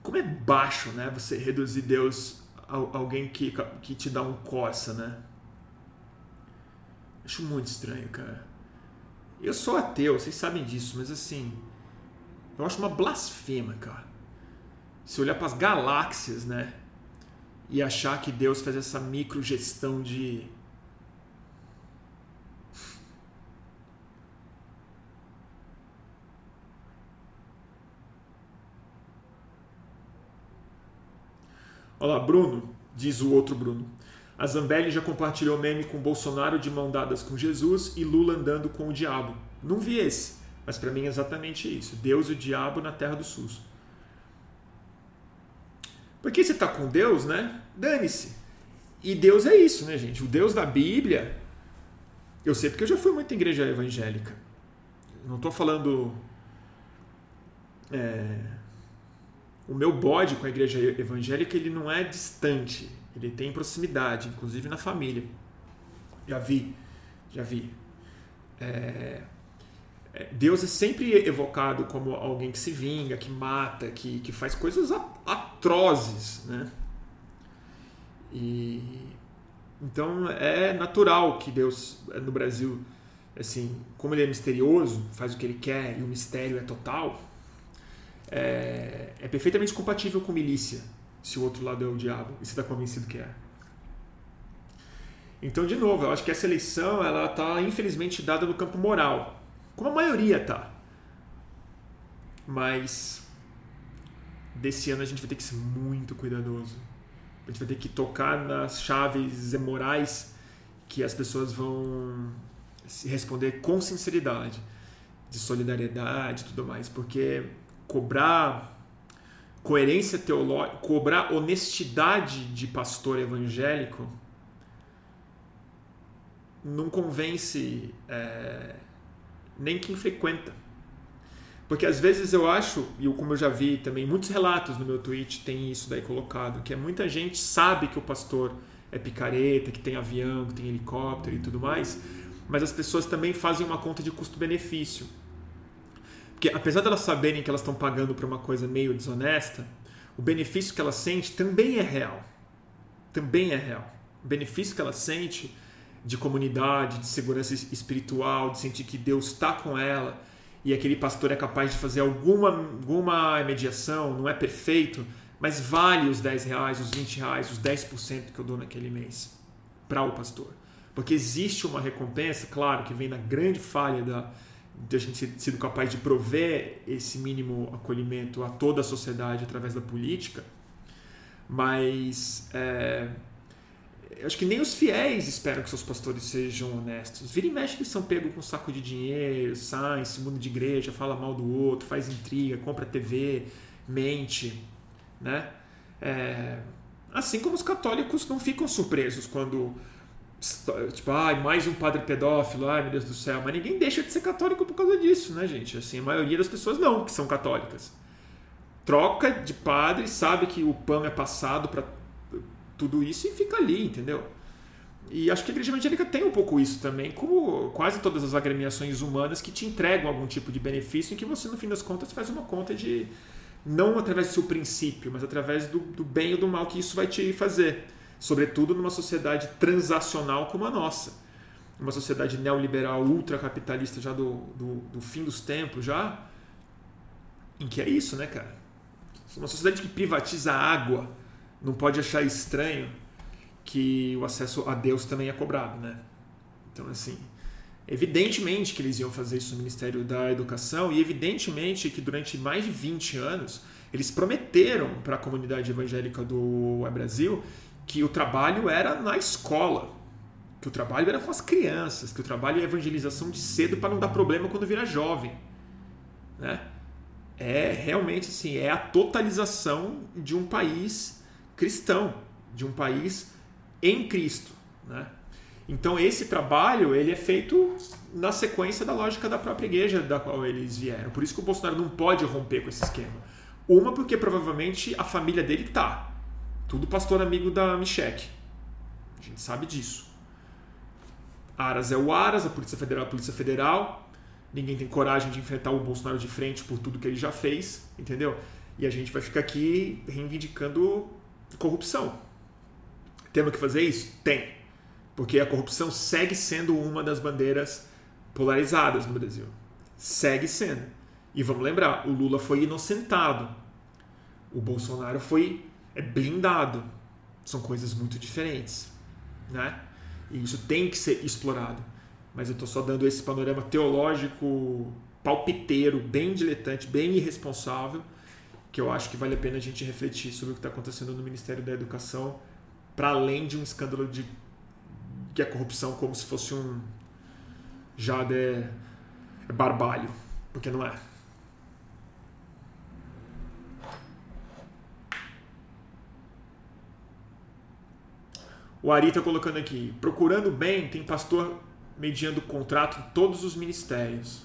como é baixo, né? Você reduzir Deus a alguém que, que te dá um coça, né? Acho muito estranho, cara. Eu sou ateu, vocês sabem disso, mas assim, eu acho uma blasfema, cara. Se olhar para as galáxias, né? E achar que Deus faz essa microgestão de Olha lá, Bruno, diz o outro Bruno. A Zambelli já compartilhou meme com Bolsonaro de mão dadas com Jesus e Lula andando com o diabo. Não vi esse, mas para mim é exatamente isso. Deus e o diabo na terra do SUS. Porque você está com Deus, né? Dane-se. E Deus é isso, né, gente? O Deus da Bíblia. Eu sei porque eu já fui muito em igreja evangélica. Não estou falando. É, o meu bode com a igreja evangélica ele não é distante, ele tem proximidade, inclusive na família. Já vi, já vi. É, é, Deus é sempre evocado como alguém que se vinga, que mata, que, que faz coisas atrozes, né? E então é natural que Deus no Brasil, assim, como ele é misterioso, faz o que ele quer e o mistério é total, é, é perfeitamente compatível com milícia, se o outro lado é o diabo e você está convencido que é. Então, de novo, eu acho que essa eleição ela está infelizmente dada no campo moral, como a maioria tá. Mas desse ano a gente vai ter que ser muito cuidadoso. A gente vai ter que tocar nas chaves morais que as pessoas vão responder com sinceridade, de solidariedade e tudo mais, porque cobrar coerência teológica, cobrar honestidade de pastor evangélico não convence é, nem quem frequenta. Porque às vezes eu acho, e como eu já vi também, muitos relatos no meu tweet tem isso daí colocado, que é muita gente sabe que o pastor é picareta, que tem avião, que tem helicóptero e tudo mais, mas as pessoas também fazem uma conta de custo-benefício. Porque apesar de elas saberem que elas estão pagando por uma coisa meio desonesta, o benefício que ela sente também é real. Também é real. O benefício que ela sente de comunidade, de segurança espiritual, de sentir que Deus está com ela e aquele pastor é capaz de fazer alguma, alguma mediação, não é perfeito, mas vale os 10 reais, os 20 reais, os 10% que eu dou naquele mês para o pastor. Porque existe uma recompensa, claro, que vem da grande falha da, de a gente ter sido capaz de prover esse mínimo acolhimento a toda a sociedade através da política, mas é, acho que nem os fiéis esperam que seus pastores sejam honestos. Vira e mexe eles são pegos com um saco de dinheiro, saem, se muda de igreja, fala mal do outro, faz intriga, compra TV, mente, né? É, assim como os católicos não ficam surpresos quando Tipo, ai, mais um padre pedófilo, ai meu Deus do céu. Mas ninguém deixa de ser católico por causa disso, né, gente? Assim, a maioria das pessoas não, que são católicas. Troca de padre, sabe que o pão é passado para tudo isso e fica ali, entendeu? E acho que a igreja evangélica tem um pouco isso também, como quase todas as agremiações humanas que te entregam algum tipo de benefício em que você, no fim das contas, faz uma conta de. não através do seu princípio, mas através do, do bem ou do mal que isso vai te fazer sobretudo numa sociedade transacional como a nossa. Uma sociedade neoliberal ultracapitalista já do, do, do, fim dos tempos, já. Em que é isso, né, cara? Uma sociedade que privatiza a água não pode achar estranho que o acesso a Deus também é cobrado, né? Então, assim, Evidentemente que eles iam fazer isso no Ministério da Educação e evidentemente que durante mais de 20 anos eles prometeram para a comunidade evangélica do Brasil que o trabalho era na escola, que o trabalho era com as crianças, que o trabalho é evangelização de cedo para não dar problema quando vira jovem, né? É realmente assim, é a totalização de um país cristão, de um país em Cristo, né? Então esse trabalho ele é feito na sequência da lógica da própria igreja da qual eles vieram. Por isso que o Bolsonaro não pode romper com esse esquema. Uma porque provavelmente a família dele tá. Tudo pastor amigo da Michelle. A gente sabe disso. Aras é o Aras, a Polícia Federal é a Polícia Federal. Ninguém tem coragem de enfrentar o Bolsonaro de frente por tudo que ele já fez, entendeu? E a gente vai ficar aqui reivindicando corrupção. Temos que fazer isso? Tem. Porque a corrupção segue sendo uma das bandeiras polarizadas no Brasil. Segue sendo. E vamos lembrar, o Lula foi inocentado. O Bolsonaro foi é blindado. São coisas muito diferentes, né? E isso tem que ser explorado. Mas eu estou só dando esse panorama teológico palpiteiro, bem diletante, bem irresponsável, que eu acho que vale a pena a gente refletir sobre o que está acontecendo no Ministério da Educação, para além de um escândalo de que a corrupção como se fosse um já de é barbalho, porque não é. O Ari está colocando aqui, procurando bem, tem pastor mediando contrato em todos os ministérios.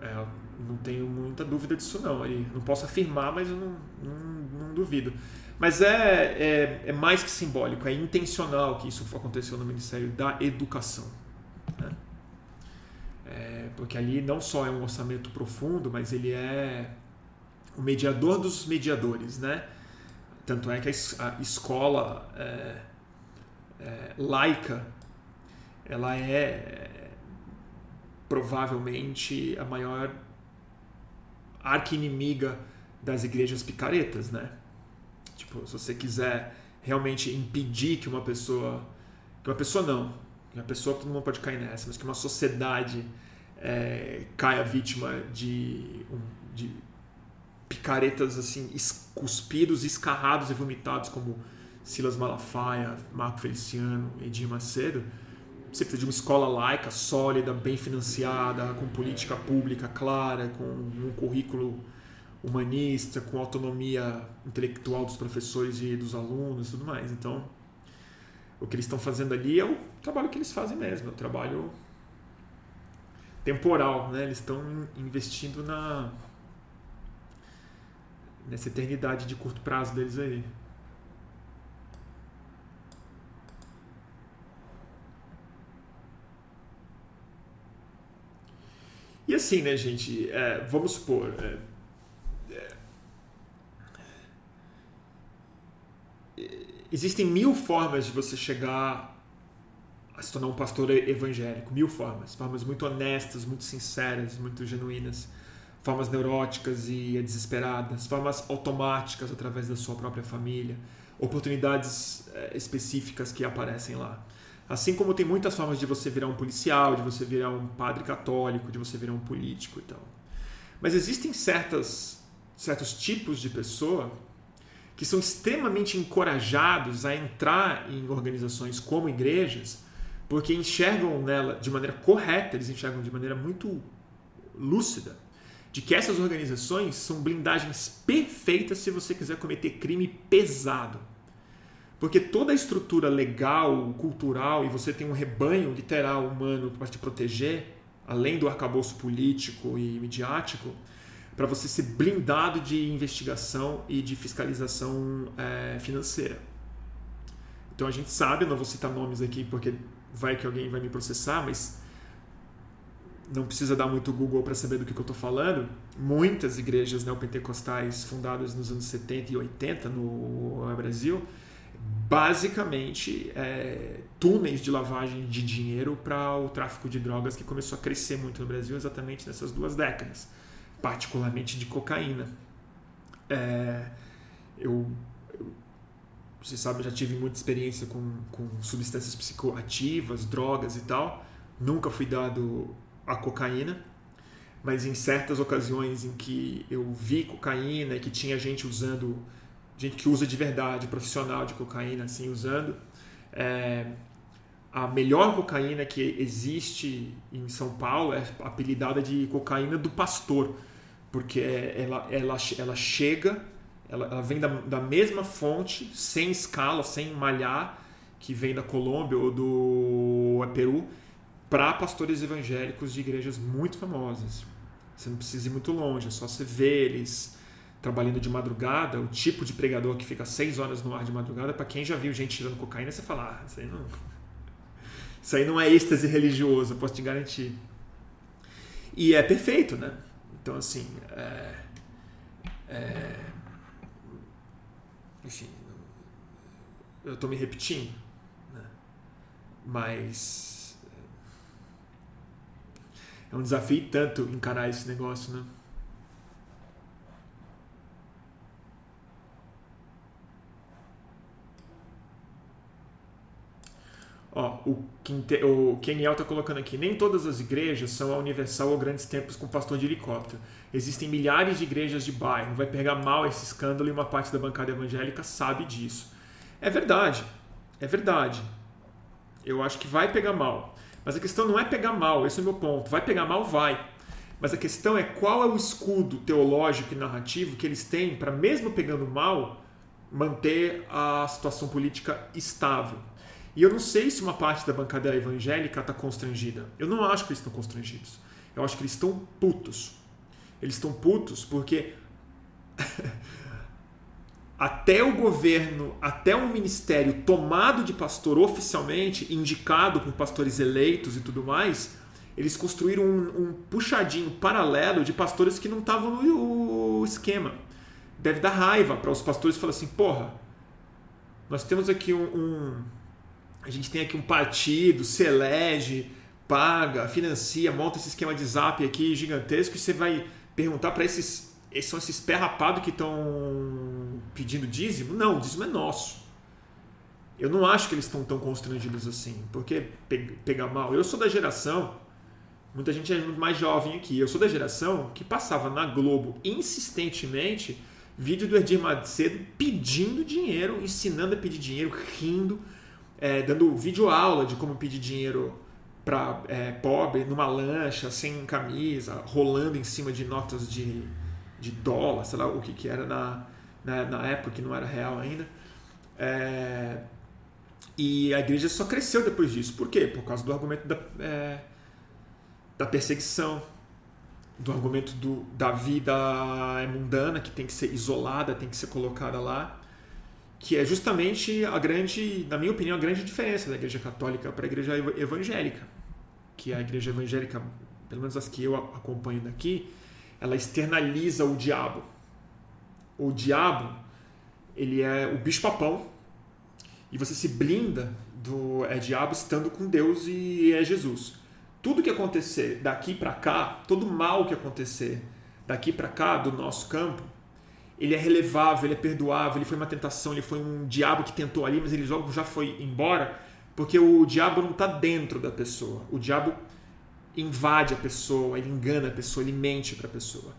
É, não tenho muita dúvida disso não, Ari. Não posso afirmar, mas eu não, não, não duvido. Mas é, é, é, mais que simbólico, é intencional que isso aconteceu no Ministério da Educação. Né? É, porque ali não só é um orçamento profundo, mas ele é o mediador dos mediadores. Né? Tanto é que a, escola é, é, laica ela é provavelmente a maior arqui-inimiga das igrejas picaretas, né? Tipo, se você quiser realmente impedir que uma pessoa. Que uma pessoa não. Que uma pessoa todo mundo pode cair nessa, mas que uma sociedade é, caia vítima de, de picaretas assim, cuspidos, escarrados e vomitados, como Silas Malafaia, Marco Feliciano, Edir Macedo. Você precisa de uma escola laica, sólida, bem financiada, com política pública clara, com um currículo humanista, com autonomia intelectual dos professores e dos alunos e tudo mais. Então, o que eles estão fazendo ali é o trabalho que eles fazem mesmo, é o trabalho temporal, né? Eles estão investindo na nessa eternidade de curto prazo deles aí. E assim, né, gente? É, vamos supor, é, existem mil formas de você chegar a se tornar um pastor evangélico, mil formas, formas muito honestas, muito sinceras, muito genuínas, formas neuróticas e desesperadas, formas automáticas através da sua própria família, oportunidades eh, específicas que aparecem lá. Assim como tem muitas formas de você virar um policial, de você virar um padre católico, de você virar um político e tal. Mas existem certas, certos tipos de pessoa que são extremamente encorajados a entrar em organizações como igrejas, porque enxergam nela de maneira correta, eles enxergam de maneira muito lúcida, de que essas organizações são blindagens perfeitas se você quiser cometer crime pesado. Porque toda a estrutura legal, cultural, e você tem um rebanho literal humano para te proteger, além do arcabouço político e midiático, para você ser blindado de investigação e de fiscalização é, financeira. Então a gente sabe, não vou citar nomes aqui porque vai que alguém vai me processar, mas não precisa dar muito Google para saber do que, que eu estou falando. Muitas igrejas neopentecostais fundadas nos anos 70 e 80 no Brasil, basicamente é, túneis de lavagem de dinheiro para o tráfico de drogas que começou a crescer muito no Brasil exatamente nessas duas décadas particularmente de cocaína. É, eu, eu, você sabe, eu já tive muita experiência com, com substâncias psicoativas, drogas e tal. nunca fui dado a cocaína, mas em certas ocasiões em que eu vi cocaína e que tinha gente usando, gente que usa de verdade, profissional de cocaína, assim, usando, é, a melhor cocaína que existe em São Paulo é apelidada de cocaína do pastor, porque ela, ela, ela chega, ela, ela vem da, da mesma fonte, sem escala, sem malhar, que vem da Colômbia ou do Peru, para pastores evangélicos de igrejas muito famosas. Você não precisa ir muito longe, é só você ver eles trabalhando de madrugada, o tipo de pregador que fica seis horas no ar de madrugada, para quem já viu gente tirando cocaína, você fala, ah, isso aí não, [LAUGHS] isso aí não é êxtase religioso, eu posso te garantir. E é perfeito, né? Então, assim, é, é, enfim, eu estou me repetindo, né? mas é um desafio tanto encarar esse negócio, né? Ó, o, o Keniel está colocando aqui: nem todas as igrejas são a Universal ou grandes templos com pastor de helicóptero. Existem milhares de igrejas de bairro. Vai pegar mal esse escândalo e uma parte da bancada evangélica sabe disso. É verdade, é verdade. Eu acho que vai pegar mal. Mas a questão não é pegar mal, esse é o meu ponto. Vai pegar mal, vai. Mas a questão é qual é o escudo teológico e narrativo que eles têm para, mesmo pegando mal, manter a situação política estável. E eu não sei se uma parte da bancada evangélica está constrangida. Eu não acho que eles estão constrangidos. Eu acho que eles estão putos. Eles estão putos porque [LAUGHS] até o governo, até um ministério tomado de pastor oficialmente, indicado por pastores eleitos e tudo mais, eles construíram um, um puxadinho paralelo de pastores que não estavam no esquema. Deve dar raiva para os pastores falar assim: porra, nós temos aqui um, um. a gente tem aqui um partido, se elege, paga, financia, monta esse esquema de zap aqui gigantesco e você vai perguntar para esses são esses pé que estão pedindo dízimo? Não, o dízimo é nosso. Eu não acho que eles estão tão constrangidos assim. Porque pegar mal. Eu sou da geração, muita gente é muito mais jovem aqui. Eu sou da geração que passava na Globo insistentemente vídeo do Edir Macedo pedindo dinheiro, ensinando a pedir dinheiro, rindo, é, dando vídeo aula de como pedir dinheiro para é, pobre numa lancha, sem camisa, rolando em cima de notas de de dólar, sei lá o que, que era na, na, na época, que não era real ainda. É, e a igreja só cresceu depois disso. Por quê? Por causa do argumento da, é, da perseguição, do argumento do, da vida mundana, que tem que ser isolada, tem que ser colocada lá, que é justamente a grande, na minha opinião, a grande diferença da igreja católica para a igreja evangélica. Que a igreja evangélica, pelo menos as que eu acompanho daqui, ela externaliza o diabo. O diabo, ele é o bicho-papão e você se blinda do é diabo estando com Deus e é Jesus. Tudo que acontecer daqui para cá, todo mal que acontecer daqui para cá do nosso campo, ele é relevável, ele é perdoável, ele foi uma tentação, ele foi um diabo que tentou ali, mas ele logo já foi embora, porque o diabo não está dentro da pessoa. O diabo invade a pessoa, ele engana a pessoa, ele mente para a pessoa.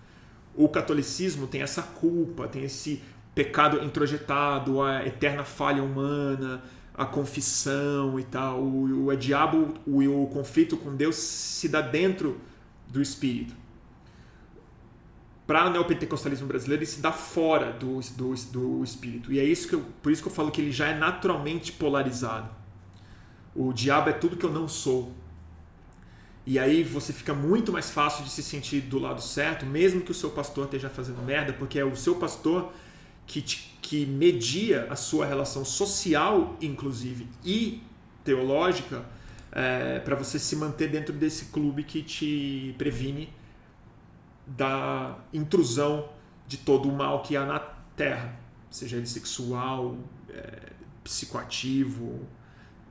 O catolicismo tem essa culpa, tem esse pecado introjetado, a eterna falha humana, a confissão e tal. O, o, o diabo, o, o conflito com Deus se dá dentro do espírito. Para o neopentecostalismo brasileiro, ele se dá fora do, do, do espírito. E é isso que eu, por isso que eu falo que ele já é naturalmente polarizado. O diabo é tudo que eu não sou. E aí você fica muito mais fácil de se sentir do lado certo, mesmo que o seu pastor esteja fazendo merda, porque é o seu pastor que, te, que media a sua relação social, inclusive, e teológica, é, para você se manter dentro desse clube que te previne da intrusão de todo o mal que há na Terra, seja ele sexual, é, psicoativo,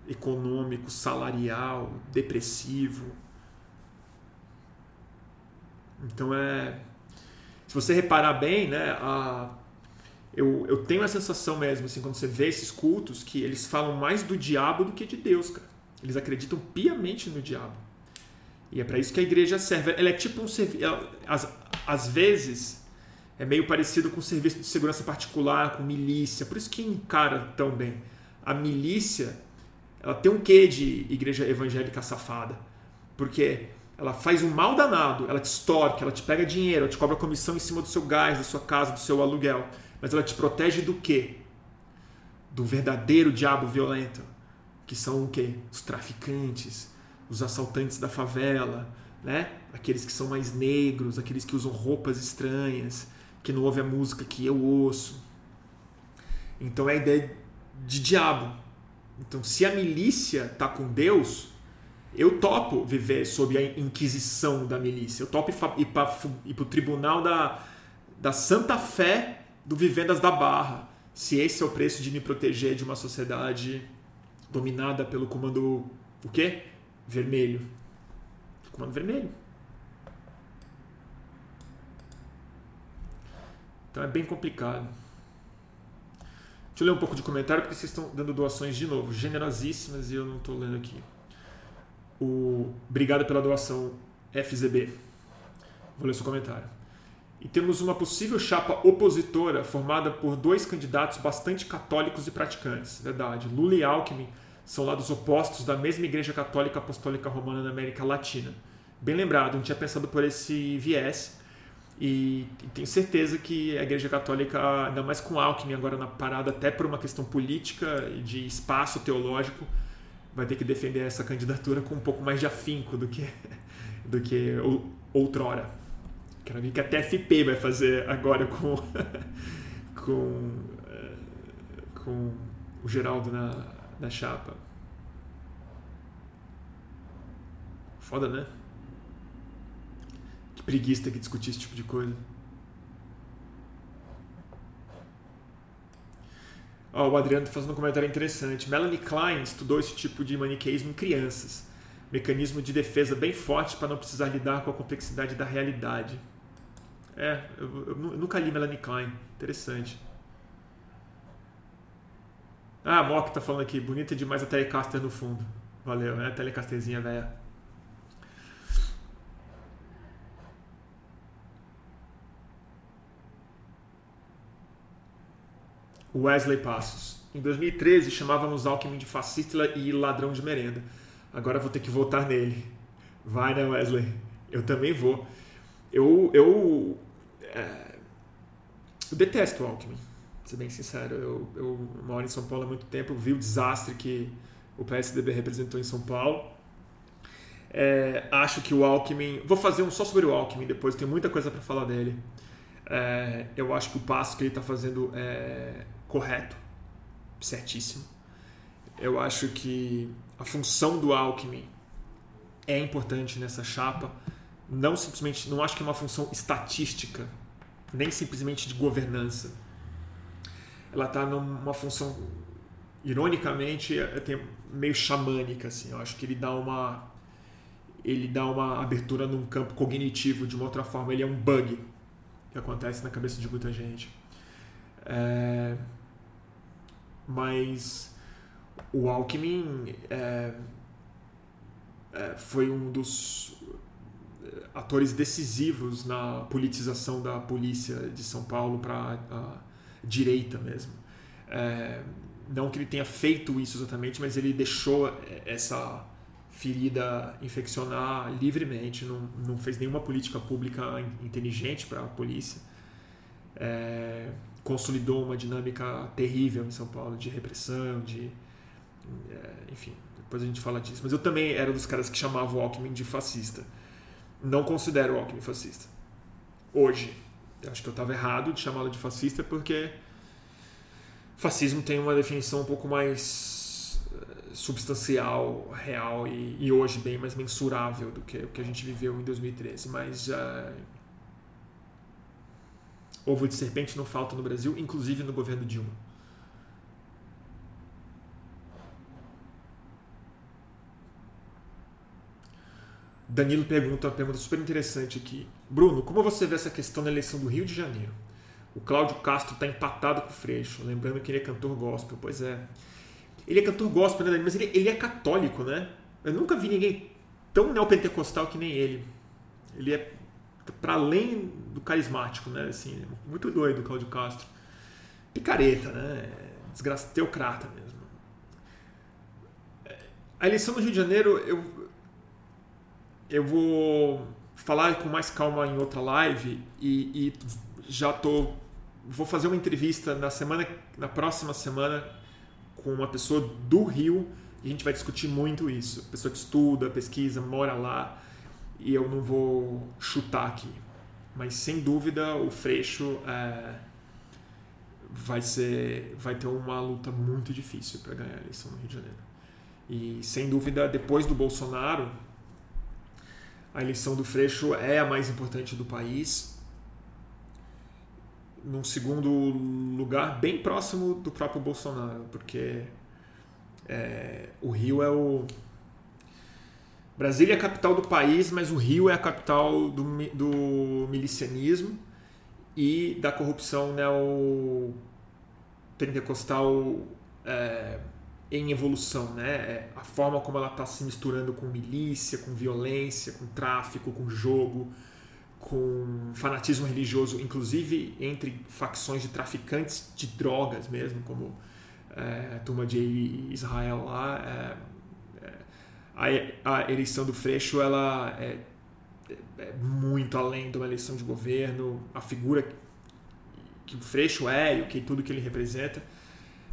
econômico, salarial, depressivo então é. Se você reparar bem, né, a, eu, eu tenho a sensação mesmo, assim, quando você vê esses cultos, que eles falam mais do diabo do que de Deus, cara. Eles acreditam piamente no diabo. E é para isso que a igreja serve. Ela é tipo um serviço. Às, às vezes é meio parecido com o serviço de segurança particular, com milícia. Por isso que encara tão bem. A milícia ela tem um quê de igreja evangélica safada. Porque ela faz um mal danado, ela te extorque, ela te pega dinheiro, ela te cobra comissão em cima do seu gás, da sua casa, do seu aluguel. Mas ela te protege do quê? Do verdadeiro diabo violento, que são o quê? Os traficantes, os assaltantes da favela, né? Aqueles que são mais negros, aqueles que usam roupas estranhas, que não ouvem a música que eu ouço. Então é a ideia de diabo. Então, se a milícia está com Deus, eu topo viver sob a inquisição da milícia. Eu topo ir para o tribunal da, da santa fé do Vivendas da Barra. Se esse é o preço de me proteger de uma sociedade dominada pelo comando o quê? Vermelho. Comando vermelho. Então é bem complicado. Deixa eu ler um pouco de comentário porque vocês estão dando doações de novo, generosíssimas e eu não estou lendo aqui. O obrigado pela doação FZB. Vou ler seu comentário. E temos uma possível chapa opositora formada por dois candidatos bastante católicos e praticantes. Verdade. Lula e Alckmin são lados opostos da mesma Igreja Católica Apostólica Romana na América Latina. Bem lembrado, não tinha pensado por esse viés. E tenho certeza que a Igreja Católica, ainda mais com Alckmin agora na parada, até por uma questão política de espaço teológico, vai ter que defender essa candidatura com um pouco mais de afinco do que, [LAUGHS] do que outrora. Quero ver que a TFP vai fazer agora com, [LAUGHS] com, eh, com o Geraldo na, na chapa. Foda, né? Que preguiça que discutir esse tipo de coisa. O Adriano está fazendo um comentário interessante. Melanie Klein estudou esse tipo de maniqueísmo em crianças. Mecanismo de defesa bem forte para não precisar lidar com a complexidade da realidade. É, eu, eu, eu nunca li Melanie Klein. Interessante. Ah, a Mock tá falando aqui, bonita demais a Telecaster no fundo. Valeu, né? A Telecasterzinha velha. Wesley Passos. Em 2013 chamávamos Alckmin de fascista e ladrão de merenda. Agora vou ter que votar nele. Vai, né, Wesley? Eu também vou. Eu, eu, é, eu detesto o Alckmin ser bem sincero. Eu, eu moro em São Paulo há muito tempo, vi o desastre que o PSDB representou em São Paulo. É, acho que o Alckmin. Vou fazer um só sobre o Alckmin depois, tem muita coisa para falar dele. É, eu acho que o passo que ele está fazendo é correto, certíssimo. Eu acho que a função do Alckmin é importante nessa chapa. Não simplesmente, não acho que é uma função estatística, nem simplesmente de governança ela está numa função, ironicamente, meio xamânica. Assim. Eu acho que ele dá uma ele dá uma abertura num campo cognitivo de uma outra forma. Ele é um bug que acontece na cabeça de muita gente. É, mas o Alckmin é, é, foi um dos atores decisivos na politização da polícia de São Paulo para direita mesmo. É, não que ele tenha feito isso exatamente, mas ele deixou essa ferida infeccionar livremente, não, não fez nenhuma política pública inteligente para a polícia. É, consolidou uma dinâmica terrível em São Paulo de repressão, de. É, enfim, depois a gente fala disso. Mas eu também era dos caras que chamavam o Alckmin de fascista. Não considero o Alckmin fascista. Hoje, eu acho que eu estava errado de chamá-lo de fascista porque fascismo tem uma definição um pouco mais eh, substancial, real e, e hoje bem mais mensurável do que o que a gente viveu em 2013. Mas uh, ovo de serpente não falta no Brasil, inclusive no governo Dilma. Danilo pergunta uma pergunta super interessante aqui. Bruno, como você vê essa questão da eleição do Rio de Janeiro? O Cláudio Castro está empatado com o Freixo, lembrando que ele é cantor gospel. Pois é. Ele é cantor gospel, né, mas ele, ele é católico, né? Eu nunca vi ninguém tão neopentecostal que nem ele. Ele é para além do carismático, né? Assim, muito doido o Cláudio Castro. Picareta, né? Desgraça, teocrata mesmo. A eleição no Rio de Janeiro, eu, eu vou falar com mais calma em outra live e, e já tô vou fazer uma entrevista na semana na próxima semana com uma pessoa do Rio e a gente vai discutir muito isso. Pessoa que estuda, pesquisa, mora lá e eu não vou chutar aqui. Mas sem dúvida o Freixo é, vai ser vai ter uma luta muito difícil para ganhar a eleição no Rio de Janeiro. E sem dúvida depois do Bolsonaro a eleição do Freixo é a mais importante do país. Num segundo lugar, bem próximo do próprio Bolsonaro, porque é, o Rio é o. Brasília é a capital do país, mas o Rio é a capital do, do milicianismo e da corrupção neo-pentecostal é, em evolução, né? É a forma como ela está se misturando com milícia, com violência, com tráfico, com jogo, com fanatismo religioso, inclusive entre facções de traficantes de drogas mesmo, como é, a turma de Israel lá, é, a, a, eleição do Freixo ela é, é, muito além de uma eleição de governo, a figura que o Freixo é e o que tudo que ele representa,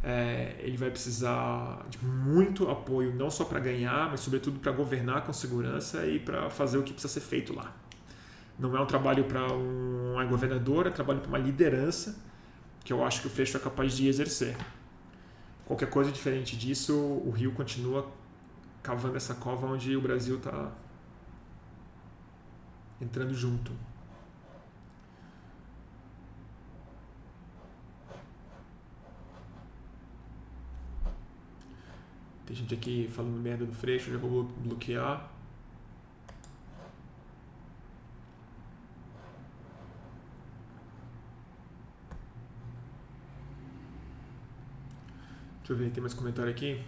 é, ele vai precisar de muito apoio, não só para ganhar, mas sobretudo para governar com segurança e para fazer o que precisa ser feito lá. Não é um trabalho para uma governadora, é um trabalho para uma liderança que eu acho que o Freixo é capaz de exercer. Qualquer coisa diferente disso, o Rio continua cavando essa cova onde o Brasil está entrando junto. Tem gente aqui falando merda do Freixo, já vou bloquear. Deixa eu ver, tem mais comentário aqui.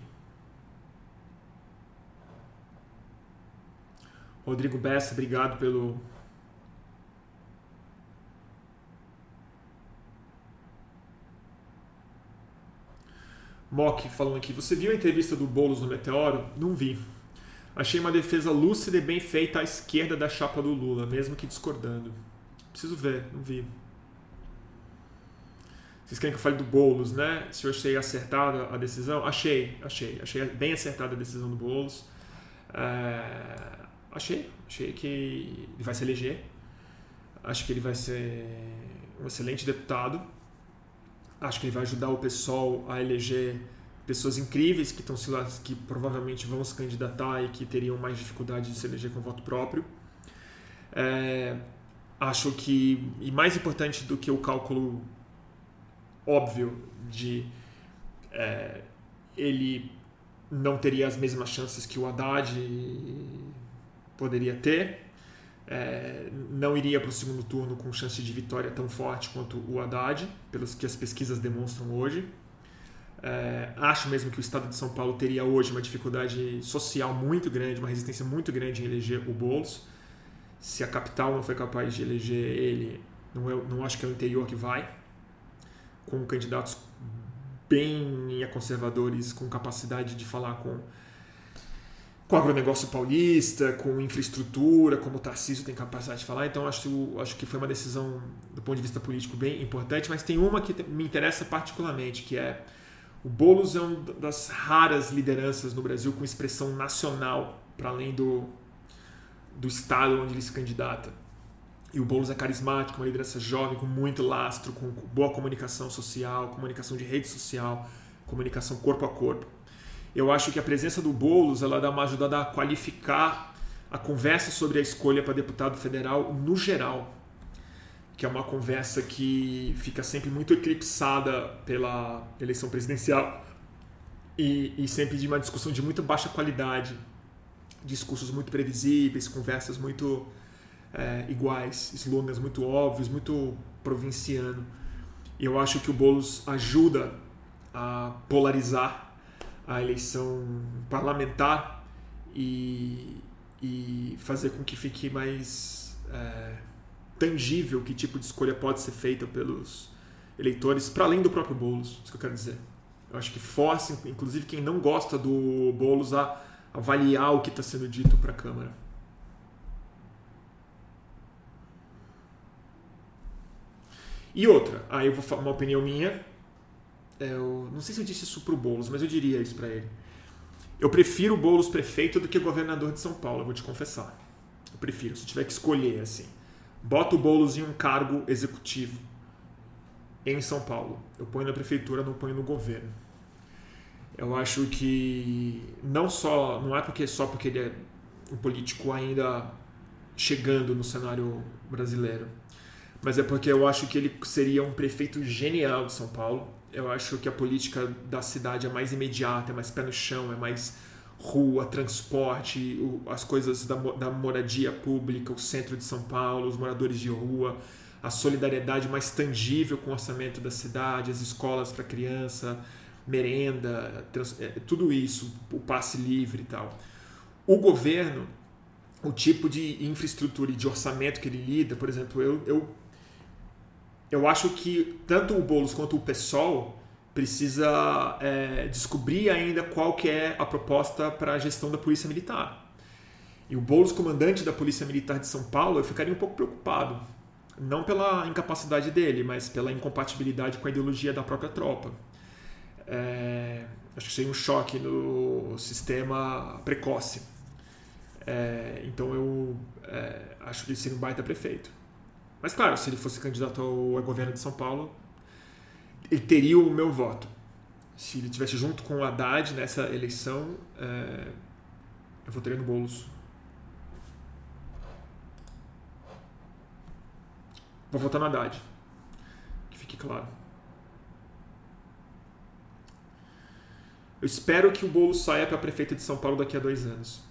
Rodrigo Bessa, obrigado pelo. Mock falando aqui. Você viu a entrevista do Boulos no Meteoro? Não vi. Achei uma defesa lúcida e bem feita à esquerda da chapa do Lula, mesmo que discordando. Preciso ver, não vi. Vocês querem que eu fale do Boulos, né? Se eu achei acertada a decisão? Achei, achei. Achei bem acertada a decisão do Boulos. É, achei. Achei que ele vai se eleger. Acho que ele vai ser um excelente deputado. Acho que ele vai ajudar o pessoal a eleger pessoas incríveis que estão que provavelmente vão se candidatar e que teriam mais dificuldade de se eleger com voto próprio. É, acho que e mais importante do que o cálculo óbvio de é, ele não teria as mesmas chances que o Haddad poderia ter. É, não iria para o segundo turno com chance de vitória tão forte quanto o Haddad, pelos que as pesquisas demonstram hoje. É, acho mesmo que o estado de São Paulo teria hoje uma dificuldade social muito grande, uma resistência muito grande em eleger o Boulos. Se a capital não foi capaz de eleger ele, não, é, não acho que é o interior que vai com candidatos bem conservadores, com capacidade de falar com, com o agronegócio paulista, com infraestrutura, como o Tarcísio tem capacidade de falar. Então, acho, acho que foi uma decisão, do ponto de vista político, bem importante. Mas tem uma que me interessa particularmente, que é o Boulos é uma das raras lideranças no Brasil com expressão nacional, para além do, do estado onde ele se candidata. E o Boulos é carismático, uma liderança jovem, com muito lastro, com boa comunicação social, comunicação de rede social, comunicação corpo a corpo. Eu acho que a presença do Boulos ela dá uma ajudada a qualificar a conversa sobre a escolha para deputado federal no geral, que é uma conversa que fica sempre muito eclipsada pela eleição presidencial e, e sempre de uma discussão de muito baixa qualidade, discursos muito previsíveis, conversas muito é, iguais, slogans muito óbvios, muito provinciano. Eu acho que o Boulos ajuda a polarizar a eleição parlamentar e, e fazer com que fique mais é, tangível que tipo de escolha pode ser feita pelos eleitores, para além do próprio Boulos, isso que eu quero dizer. Eu acho que força, inclusive, quem não gosta do Boulos a avaliar o que está sendo dito para a Câmara. E outra, aí eu vou falar uma opinião minha. Eu não sei se eu disse isso pro Boulos, mas eu diria isso para ele. Eu prefiro o Boulos prefeito do que governador de São Paulo, eu vou te confessar. Eu prefiro, se tiver que escolher assim. Bota o Boulos em um cargo executivo em São Paulo. Eu ponho na prefeitura, não ponho no governo. Eu acho que não só, não é porque só porque ele é um político ainda chegando no cenário brasileiro mas é porque eu acho que ele seria um prefeito genial de São Paulo. Eu acho que a política da cidade é mais imediata, é mais pé no chão, é mais rua, transporte, as coisas da, da moradia pública, o centro de São Paulo, os moradores de rua, a solidariedade mais tangível com o orçamento da cidade, as escolas para criança, merenda, trans, é, tudo isso, o passe livre e tal. O governo, o tipo de infraestrutura e de orçamento que ele lida, por exemplo, eu, eu eu acho que tanto o Boulos quanto o PSOL precisa é, descobrir ainda qual que é a proposta para a gestão da Polícia Militar. E o Boulos, comandante da Polícia Militar de São Paulo, eu ficaria um pouco preocupado. Não pela incapacidade dele, mas pela incompatibilidade com a ideologia da própria tropa. É, acho que seria um choque no sistema precoce. É, então eu é, acho que ele seria um baita prefeito. Mas claro, se ele fosse candidato ao, governo de São Paulo, ele teria o meu voto. Se ele tivesse junto com o Haddad nessa eleição, é, eu votaria no Boulos. Vou votar no Haddad. Que fique claro. Eu espero que o Boulos saia para prefeito de São Paulo daqui a dois anos.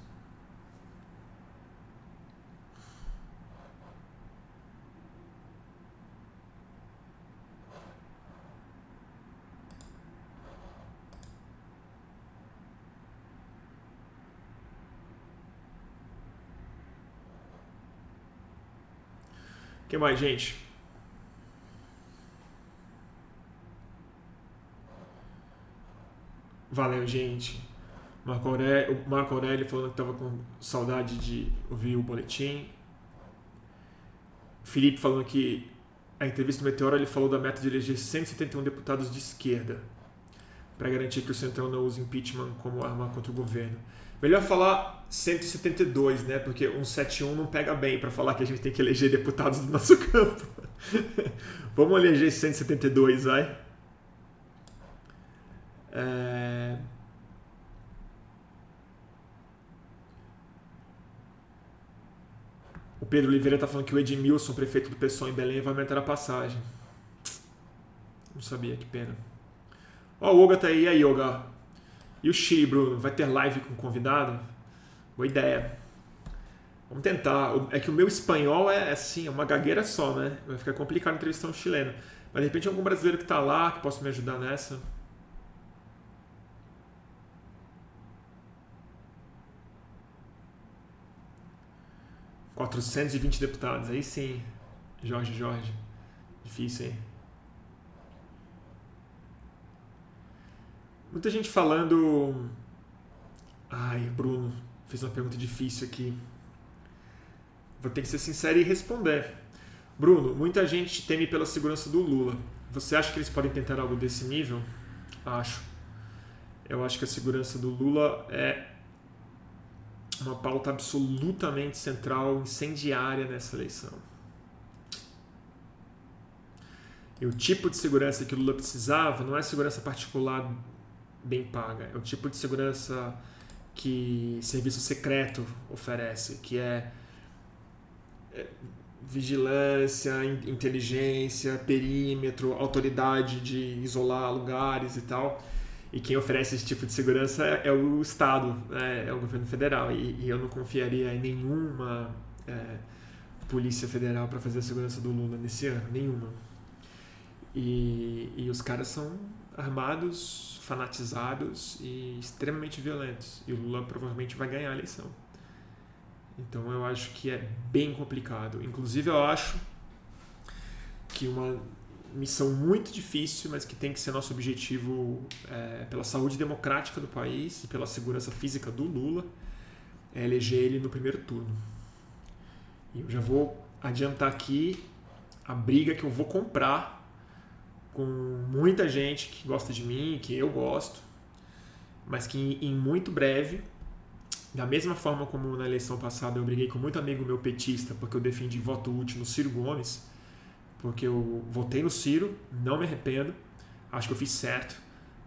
Que mais, gente? Valeu, gente. Marco Aurélio, o Marco Aurélio falando que estava com saudade de ouvir o boletim. Felipe falando que a entrevista do Meteoro ele falou da meta de eleger 171 deputados de esquerda para garantir que o Centrão não use impeachment como arma contra o governo. Melhor falar 172, né? Porque 171 não pega bem para falar que a gente tem que eleger deputados do nosso [LAUGHS] campo. Vamos eleger 172, vai. É... O Pedro Oliveira tá falando que o Edmilson, prefeito do PSOL em Belém, vai aumentar a passagem. Não sabia, que pena. Ó, o Olga tá aí, aí, Olga. E o Chile, Bruno, vai ter live com convidado? Boa ideia. Vamos tentar. É que o meu espanhol é assim, é uma gagueira só, né? Vai ficar complicado entrevistar um chileno. Mas de repente algum brasileiro que está lá que possa me ajudar nessa. Quatrocentos e vinte deputados, aí sim. Jorge, Jorge. Difícil, hein? Muita gente falando. Ai, Bruno, fez uma pergunta difícil aqui. Vou ter que ser sincero e responder. Bruno, muita gente teme pela segurança do Lula. Você acha que eles podem tentar algo desse nível? Acho. Eu acho que a segurança do Lula é uma pauta absolutamente central, incendiária nessa eleição. E o tipo de segurança que o Lula precisava não é segurança particular bem paga. É o tipo de segurança que serviço secreto oferece, que é, é vigilância, inteligência, perímetro, autoridade de isolar lugares e tal. E quem oferece esse tipo de segurança é, é o Estado, é, é, o governo federal. E, e, eu não confiaria em nenhuma é, polícia federal para fazer a segurança do Lula nesse ano, nenhuma. E, e os caras são armados, fanatizados e extremamente violentos. E o Lula provavelmente vai ganhar a eleição. Então eu acho que é bem complicado. Inclusive eu acho que uma missão muito difícil, mas que tem que ser nosso objetivo é, pela saúde democrática do país e pela segurança física do Lula, é eleger ele no primeiro turno. E eu já vou adiantar aqui a briga que eu vou comprar com muita gente que gosta de mim, que eu gosto, mas que em muito breve, da mesma forma como na eleição passada eu briguei com muito amigo meu petista porque eu defendi voto útil no Ciro Gomes, porque eu votei no Ciro, não me arrependo, acho que eu fiz certo,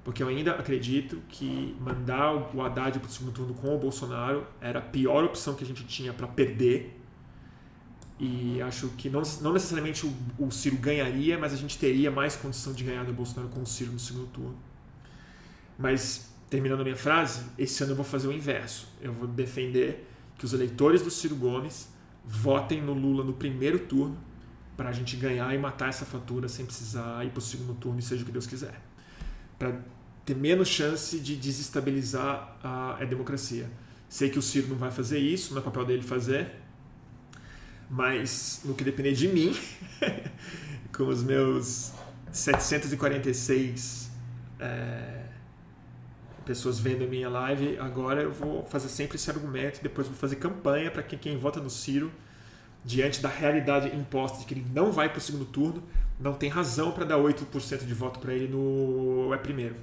porque eu ainda acredito que mandar o Haddad para o segundo turno com o Bolsonaro era a pior opção que a gente tinha para perder. E acho que não, não necessariamente o, o, Ciro ganharia, mas a gente teria mais condição de ganhar do Bolsonaro com o Ciro no segundo turno. Mas, terminando a minha frase, esse ano eu vou fazer o inverso. Eu vou defender que os eleitores do Ciro Gomes votem no Lula no primeiro turno para a gente ganhar e matar essa fatura sem precisar ir para o segundo turno e seja o que Deus quiser. Para ter menos chance de desestabilizar a, a democracia. Sei que o Ciro não vai fazer isso, não é papel dele fazer, mas no que depender de mim, [LAUGHS] com os meus 746 é, pessoas vendo a minha live, agora eu vou fazer sempre esse argumento, depois vou fazer campanha para que quem vota no Ciro diante da realidade imposta de que ele não vai para o segundo turno, não tem razão para dar 8% de voto para ele no é primeiro,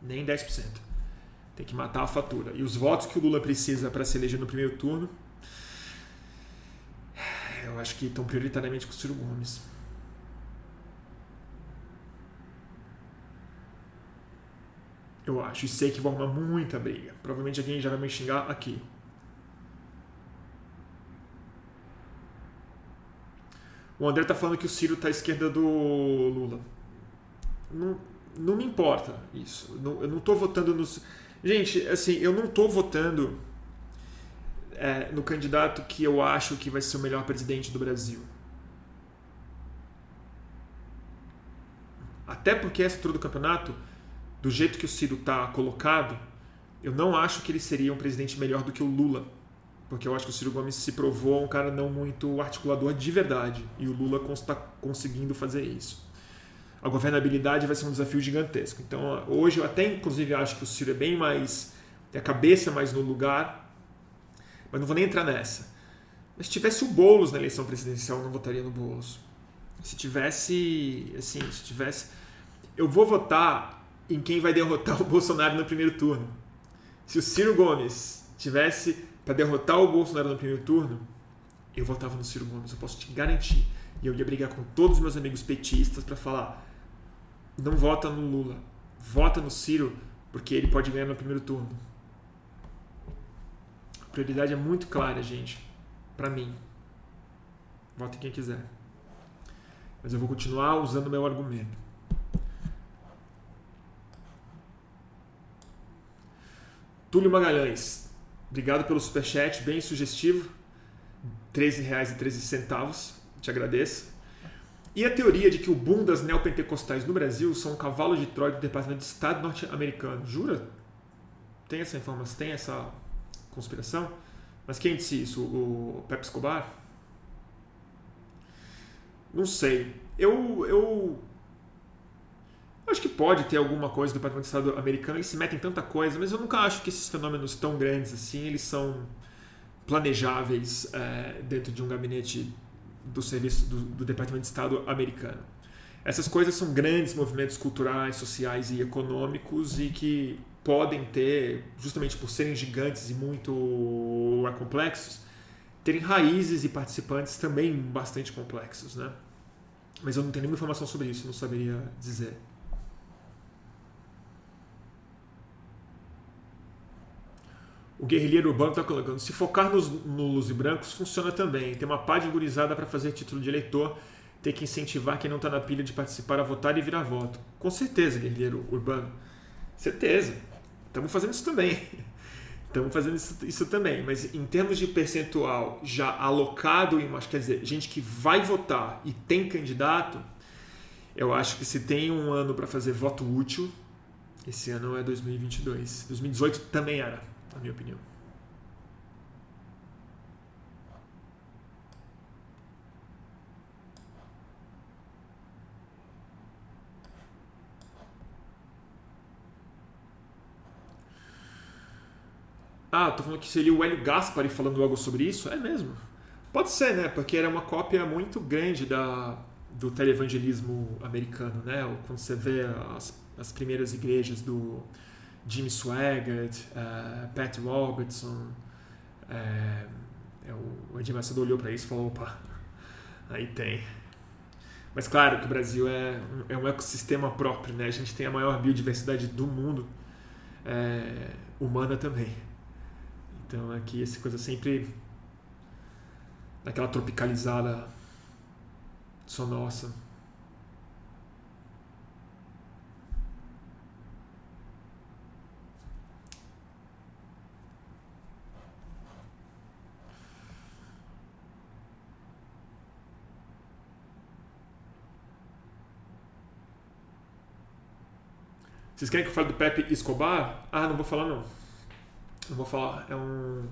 nem 10%. Tem que matar a fatura. E os votos que o Lula precisa para se eleger no primeiro turno, eu acho que estão prioritariamente com o Ciro Gomes. Eu acho. E sei que vão arrumar muita briga. Provavelmente alguém já vai me xingar aqui. O André tá falando que o Ciro tá à esquerda do Lula. Não, não me importa isso. Não, eu não tô votando nos. Gente, assim, eu não tô votando é, no candidato que eu acho que vai ser o melhor presidente do Brasil. Até porque essa altura do campeonato, do jeito que o Ciro tá colocado, eu não acho que ele seria um presidente melhor do que o Lula porque eu acho que o Ciro Gomes se provou um cara não muito articulador de verdade, e o Lula está conseguindo fazer isso. A governabilidade vai ser um desafio gigantesco. Então, hoje eu até inclusive acho que o Ciro é bem mais. tem a cabeça mais no lugar, mas não vou nem entrar nessa. Mas se tivesse o Boulos na eleição presidencial, eu não votaria no Boulos. Se tivesse. assim, se tivesse. Eu vou votar em quem vai derrotar [LAUGHS] o Bolsonaro no primeiro turno. Se o Ciro Gomes tivesse para derrotar o Bolsonaro no primeiro turno, eu votava no Ciro Gomes, eu posso te garantir. E eu ia brigar com todos os meus amigos petistas para falar: não vota no Lula, vota no Ciro, porque ele pode ganhar no primeiro turno. Prioridade é muito clara, gente, para mim. Vote quem quiser. Mas eu vou continuar usando o meu argumento. Túlio Magalhães, Obrigado pelo superchat, bem sugestivo. R$ 13,13. Te agradeço. E a teoria de que o boom das neopentecostais no Brasil são um cavalo de Troia do Departamento de Estado norte-americano. Jura? Tem essa informação? Tem essa conspiração? Mas quem disse isso? O Pepe Escobar? Não sei. Eu, eu Acho que pode ter alguma coisa do Departamento de Estado americano, eles se metem em tanta coisa, mas eu nunca acho que esses fenômenos tão grandes assim, eles são planejáveis é, dentro de um gabinete do serviço do, do Departamento de Estado americano. Essas coisas são grandes movimentos culturais, sociais e econômicos e que podem ter, justamente por serem gigantes e muito complexos, terem raízes e participantes também bastante complexos, né? Mas eu não tenho nenhuma informação sobre isso, não saberia dizer. O guerrilheiro urbano está colocando. Se focar nos nulos e brancos funciona também. Tem uma pá de gurizada para fazer título de eleitor. Tem que incentivar quem não está na pilha de participar a votar e virar voto. Com certeza, guerrilheiro urbano. Certeza. Estamos fazendo isso também. [LAUGHS] Estamos fazendo isso, isso, também. Mas em termos de percentual já alocado em quer dizer, gente que vai votar e tem candidato, eu acho que se tem um ano para fazer voto útil, esse ano é 2022. 2018 também era na minha opinião. Ah, tô falando que seria o Hélio Gaspari falando algo sobre isso? É mesmo. Pode ser, né? Porque era uma cópia muito grande da, do televangelismo americano, né? Quando você vê as, as primeiras igrejas do Jimmy Swaggart, uh, Pat Robertson, uh, o Macedo olhou para isso e falou, opa, aí tem. Mas claro que o Brasil é, é um ecossistema próprio, né? A gente tem a maior biodiversidade do mundo, é, humana também. Então aqui essa coisa sempre daquela tropicalizada só nossa. Vocês querem que eu fale do Pepe Escobar? Ah, não vou falar não. Não vou falar. É um.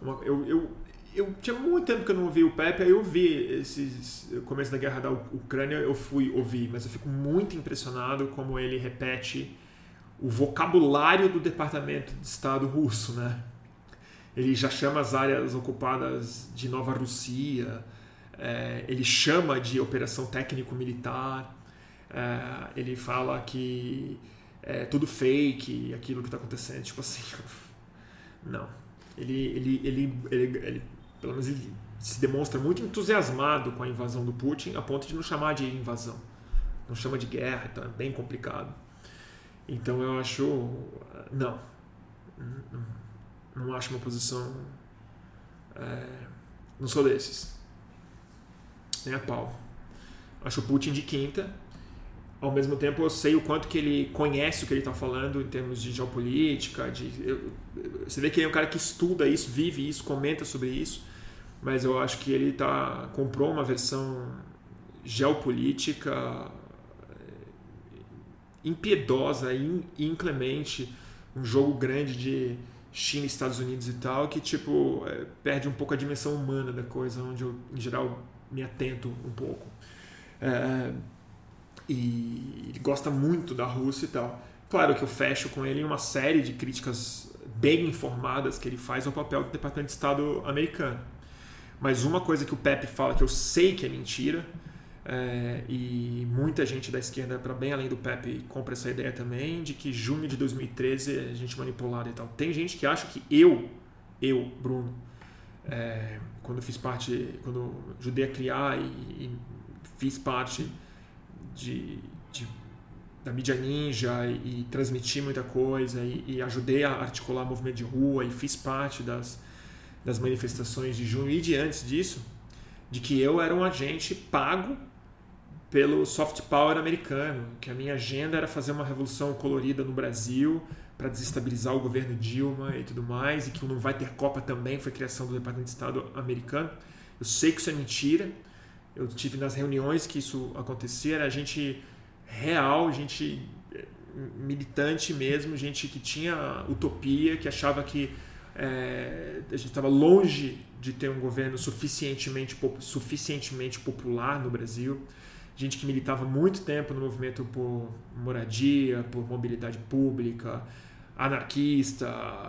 É uma, eu, eu, eu tinha muito tempo que eu não ouvi o Pepe, aí eu vi esses começo da guerra da Ucrânia, eu fui ouvir, mas eu fico muito impressionado como ele repete o vocabulário do Departamento de Estado russo, né? Ele já chama as áreas ocupadas de Nova Rússia, é, ele chama de operação técnico-militar, é, ele fala que é tudo fake, aquilo que está acontecendo, tipo assim, [LAUGHS] não. Ele, ele, ele, ele, ele pelo menos ele se demonstra muito entusiasmado com a invasão do Putin, a ponto de não chamar de invasão. Não chama de guerra, então é bem complicado. Então eu acho. Não. Não acho uma posição. É, não sou desses. Nem a pau. Acho o Putin de quinta. Ao mesmo tempo, eu sei o quanto que ele conhece o que ele está falando em termos de geopolítica. De, eu, você vê que ele é um cara que estuda isso, vive isso, comenta sobre isso mas eu acho que ele tá, comprou uma versão geopolítica eh, impiedosa inclemente, um jogo grande de China Estados Unidos e tal, que tipo é, perde um pouco a dimensão humana da coisa, onde eu, em geral, me atento um pouco. É, e ele gosta muito da Rússia e tal. Claro que eu fecho com ele uma série de críticas bem informadas que ele faz ao papel do Departamento de Estado americano. Mas uma coisa que o Pepe fala que eu sei que é mentira, é, e muita gente da esquerda, para bem além do Pepe, compra essa ideia também, de que junho de 2013 a gente manipulado e tal. Tem gente que acha que eu, eu, Bruno, é, quando fiz parte, quando ajudei a criar e, e fiz parte de, de, da mídia ninja e, e transmiti muita coisa e, e ajudei a articular movimento de rua e fiz parte das das manifestações de junho e de antes disso, de que eu era um agente pago pelo soft power americano, que a minha agenda era fazer uma revolução colorida no Brasil para desestabilizar o governo Dilma e tudo mais, e que não vai ter Copa também, foi criação do Departamento de Estado americano. Eu sei que isso é mentira. Eu tive nas reuniões que isso acontecia, era gente real, gente eh, militante mesmo, gente que tinha utopia, que achava que é, a gente estava longe de ter um governo suficientemente, suficientemente popular no Brasil. Gente que militava muito tempo no movimento por moradia, por mobilidade pública, anarquista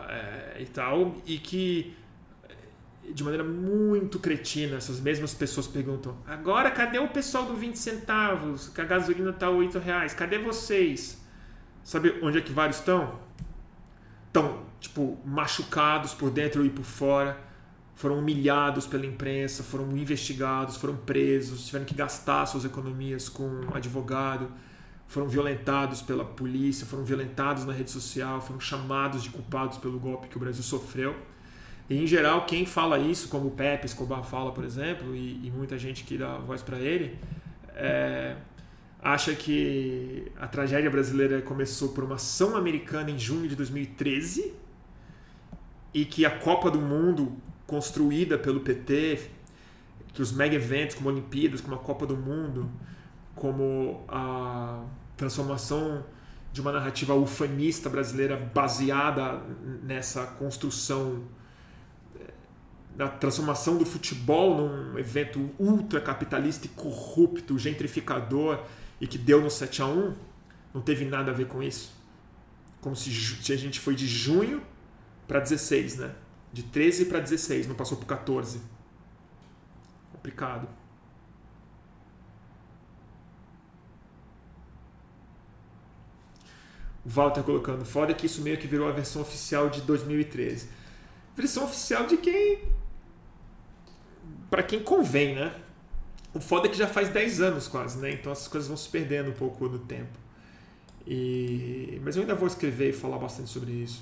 é, e tal, e que de maneira muito cretina, essas mesmas pessoas perguntam: agora cadê o pessoal do 20 centavos? Que a gasolina está 8 reais? Cadê vocês? Sabe onde é que vários estão? Estão tipo, machucados por dentro e por fora, foram humilhados pela imprensa, foram investigados, foram presos, tiveram que gastar suas economias com advogado, foram violentados pela polícia, foram violentados na rede social, foram chamados de culpados pelo golpe que o Brasil sofreu. E, em geral, quem fala isso, como o Pepe Escobar fala, por exemplo, e, e muita gente que dá voz para ele, é, acha que a tragédia brasileira começou por uma ação americana em junho de 2013 e que a Copa do Mundo construída pelo PT, que os mega eventos como Olimpíadas, como a Copa do Mundo, como a transformação de uma narrativa ufanista brasileira baseada nessa construção na transformação do futebol num evento ultra capitalista e corrupto, gentrificador e que deu no 7 a 1 não teve nada a ver com isso. Como se a gente foi de junho para 16, né? De 13 para 16, não passou por 14. Complicado. O Walter colocando, foda que isso meio que virou a versão oficial de 2013. Versão oficial de quem. Para quem convém, né? O foda é que já faz 10 anos quase, né? Então essas coisas vão se perdendo um pouco no tempo. E... Mas eu ainda vou escrever e falar bastante sobre isso.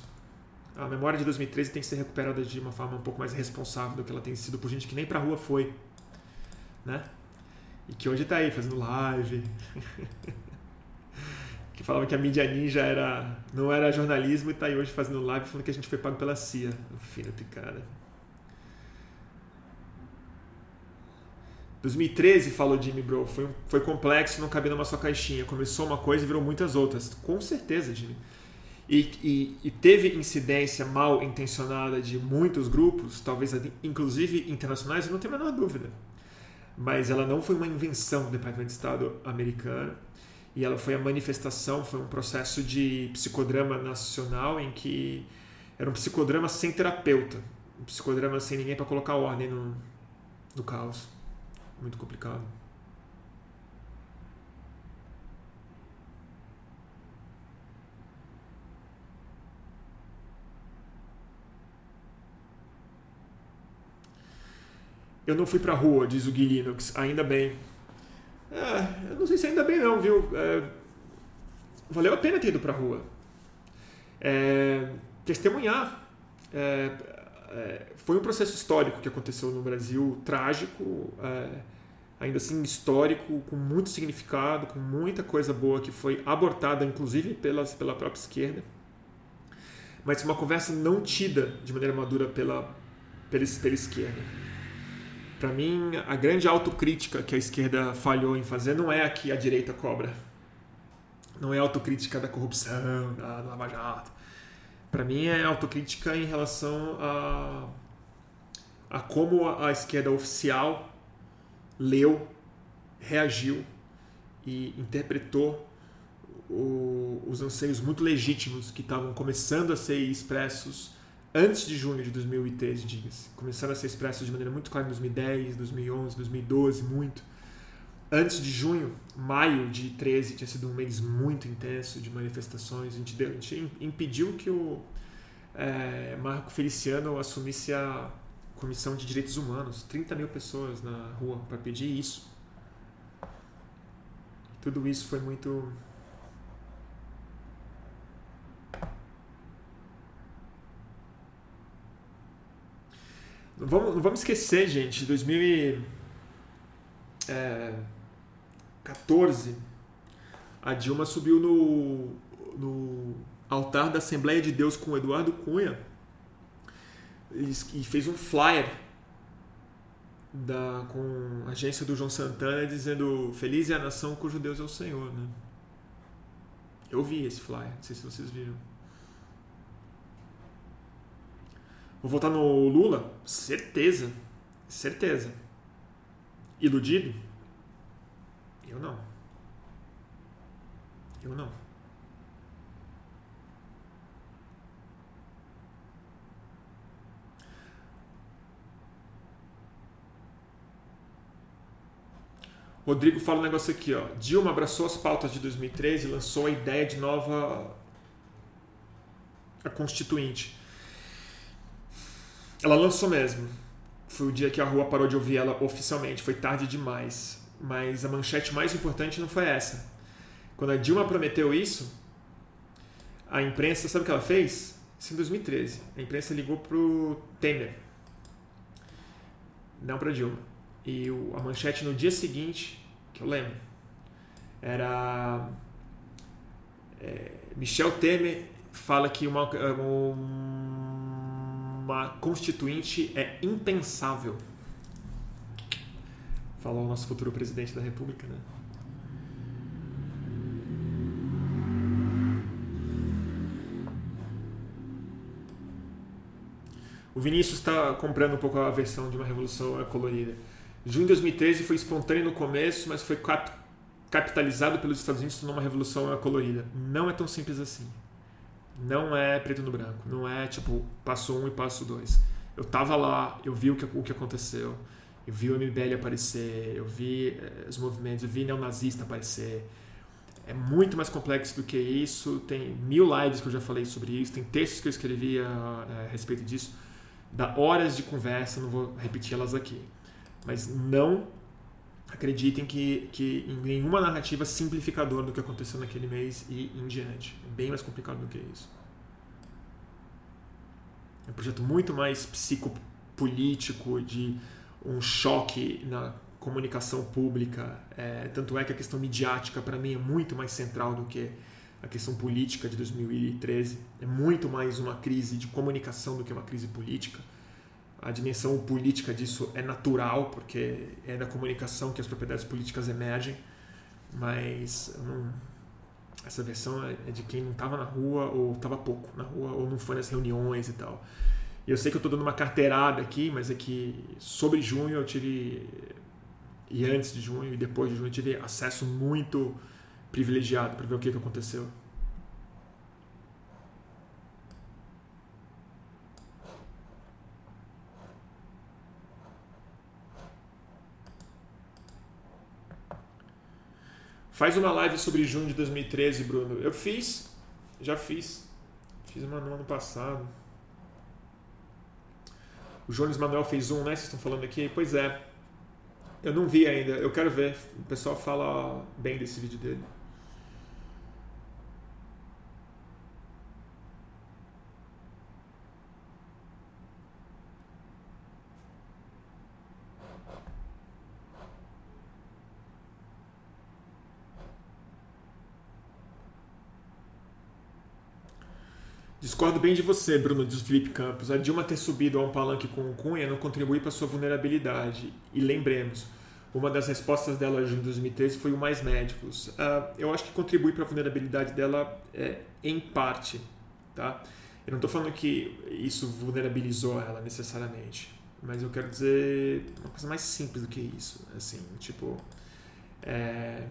A memória de 2013 tem que ser recuperada de uma forma um pouco mais responsável do que ela tem sido por gente que nem pra rua foi. Né? E que hoje tá aí fazendo live. [LAUGHS] que falava que a mídia ninja era, não era jornalismo e tá aí hoje fazendo live falando que a gente foi pago pela CIA. Filho de cara. 2013, falou Jimmy Bro, foi, foi complexo, não cabia numa só caixinha. Começou uma coisa e virou muitas outras. Com certeza, Jimmy. E, e, e, teve incidência mal intencionada de muitos grupos, talvez inclusive internacionais, eu não tenho a menor dúvida. Mas ela não foi uma invenção do Departamento de Estado americano e ela foi a manifestação, foi um processo de psicodrama nacional em que era um psicodrama sem terapeuta, um psicodrama sem ninguém para colocar ordem no, no caos. Muito complicado. Eu não fui pra rua, diz o Gui Linux, ainda bem. É, eu não sei se ainda bem não, viu? É, valeu a pena ter ido pra rua. É, testemunhar. É, é, foi um processo histórico que aconteceu no Brasil, trágico, é, ainda assim histórico, com muito significado, com muita coisa boa que foi abortada, inclusive pela, pela própria esquerda. Mas uma conversa não tida de maneira madura pela, pela, pela esquerda. Para mim, a grande autocrítica que a esquerda falhou em fazer não é a que a direita cobra. Não é autocrítica da corrupção, da Lava Jato. Para mim, é autocrítica em relação a, a como a esquerda oficial leu, reagiu e interpretou o, os anseios muito legítimos que estavam começando a ser expressos antes de junho de 2013, diga-se. Começaram a ser expressos de maneira muito clara em 2010, 2011, 2012, muito. Antes de junho, maio de 13 tinha sido um mês muito intenso de manifestações. A gente, deu, a gente impediu que o é, Marco Feliciano assumisse a Comissão de Direitos Humanos. 30 mil pessoas na rua para pedir isso. Tudo isso foi muito Não vamos, não vamos esquecer, gente, 2014, é, a Dilma subiu no, no altar da Assembleia de Deus com Eduardo Cunha e, fez um flyer da, com a agência do João Santana dizendo Feliz é a nação cujo Deus é o Senhor. Né? Eu vi esse flyer, não sei se vocês viram. Vou votar no Lula? Certeza. Certeza. Iludido? Eu não. Eu não. Rodrigo fala um negócio aqui, ó. Dilma abraçou as pautas de 2013 e lançou a ideia de nova a constituinte. Ela lançou mesmo. Foi o dia que a rua parou de ouvir ela oficialmente. Foi tarde demais. Mas a manchete mais importante não foi essa. Quando a Dilma prometeu isso, a imprensa, sabe o que ela fez? Isso em 2013. A imprensa ligou pro Temer. Não para Dilma. E a manchete no dia seguinte, que eu lembro, era é, Michel Temer fala que uma, um, uma constituinte é impensável. Falou o nosso futuro presidente da República, né? O Vinícius está comprando um pouco a versão de uma revolução colorida. Junho de 2013 foi espontâneo no começo, mas foi capitalizado pelos Estados Unidos numa revolução colorida. Não é tão simples assim. Não é preto no branco. Não é tipo passo um e passo dois. Eu tava lá, eu vi o que, o que aconteceu. Eu vi o MBL aparecer, eu vi eh, os movimentos, eu vi neonazista aparecer. É muito mais complexo do que isso. Tem mil lives que eu já falei sobre isso, tem textos que eu escrevi a, a respeito disso. Dá horas de conversa, não vou repetir elas aqui. Mas não acreditem que, que em nenhuma narrativa simplificadora do que aconteceu naquele mês e em diante. É bem mais complicado do que isso. É um projeto muito mais psicopolítico, de um choque na comunicação pública. É, tanto é que a questão midiática, para mim, é muito mais central do que a questão política de 2013. É muito mais uma crise de comunicação do que uma crise política. A dimensão política disso é natural, porque é da comunicação que as propriedades políticas emergem, mas não, essa versão é de quem não estava na rua ou estava pouco na rua ou não foi nas reuniões e tal. E eu sei que eu estou dando uma carteirada aqui, mas é que sobre junho eu tive, e antes de junho e depois de junho, eu tive acesso muito privilegiado para ver o que, que aconteceu. Faz uma live sobre junho de 2013, Bruno. Eu fiz, já fiz. Fiz uma no ano passado. O Jones Manuel fez um, né? Vocês estão falando aqui? Pois é. Eu não vi ainda. Eu quero ver. O pessoal fala bem desse vídeo dele. Discordo bem de você, Bruno, diz Felipe Campos. A Dilma ter subido a um palanque com o Cunha não contribui para sua vulnerabilidade. E lembremos, uma das respostas dela em 2013 foi o mais médicos. Uh, eu acho que contribui para a vulnerabilidade dela é, em parte. Tá? Eu não estou falando que isso vulnerabilizou ela necessariamente, mas eu quero dizer uma coisa mais simples do que isso. Assim, tipo, é,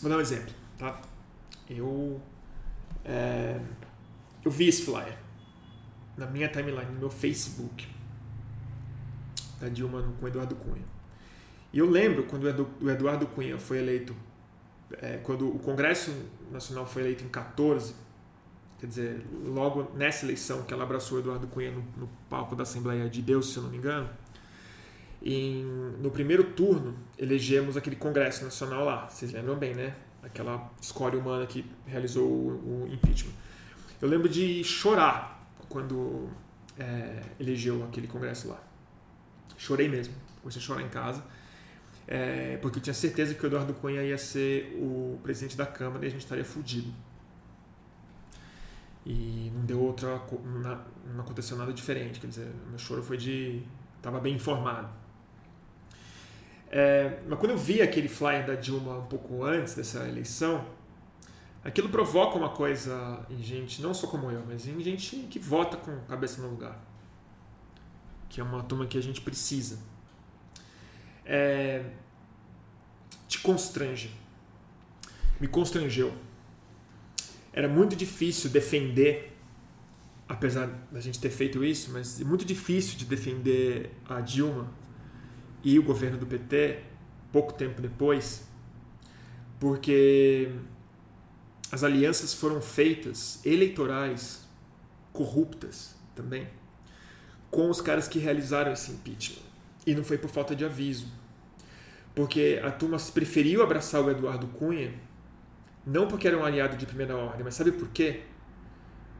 Vou dar um exemplo, tá? Eu, é, eu vi esse flyer na minha timeline, no meu Facebook, da Dilma com o Eduardo Cunha. E eu lembro quando o Eduardo Cunha foi eleito, é, quando o Congresso Nacional foi eleito em 14, quer dizer, logo nessa eleição que ela abraçou o Eduardo Cunha no, no palco da Assembleia de Deus, se eu não me engano, em, no primeiro turno, elegemos aquele Congresso Nacional lá. Vocês lembram bem, né? Aquela escória humana que realizou o, o impeachment. Eu lembro de chorar quando é, elegeu aquele Congresso lá. Chorei mesmo. Comecei a chorar em casa. É, porque eu tinha certeza que o Eduardo Cunha ia ser o presidente da Câmara e a gente estaria fudido. E não deu outra. Não aconteceu nada diferente. Quer dizer, meu choro foi de. Estava bem informado. É, mas quando eu vi aquele flyer da Dilma um pouco antes dessa eleição, aquilo provoca uma coisa em gente, não só como eu, mas em gente que vota com a cabeça no lugar. Que é uma turma que a gente precisa. É, te constrange. Me constrangeu. Era muito difícil defender, apesar da gente ter feito isso, mas é muito difícil de defender a Dilma e o governo do PT, pouco tempo depois, porque as alianças foram feitas, eleitorais, corruptas também, com os caras que realizaram esse impeachment. E não foi por falta de aviso. Porque a turma preferiu abraçar o Eduardo Cunha, não porque era um aliado de primeira ordem, mas sabe por quê?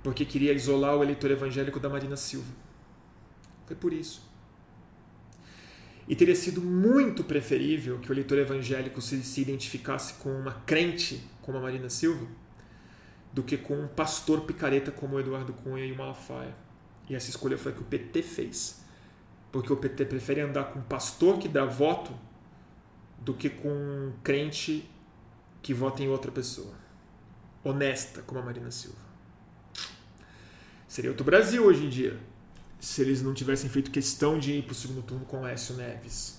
Porque queria isolar o eleitor evangélico da Marina Silva. Foi por isso. E teria sido muito preferível que o eleitor evangélico se, se identificasse com uma crente como a Marina Silva do que com um pastor picareta como o Eduardo Cunha e o Malafaia. E essa escolha foi a que o PT fez. Porque o PT prefere andar com um pastor que dá voto do que com um crente que vota em outra pessoa. Honesta, como a Marina Silva. Seria outro Brasil hoje em dia se eles não tivessem feito questão de ir para o segundo turno com Écio Neves.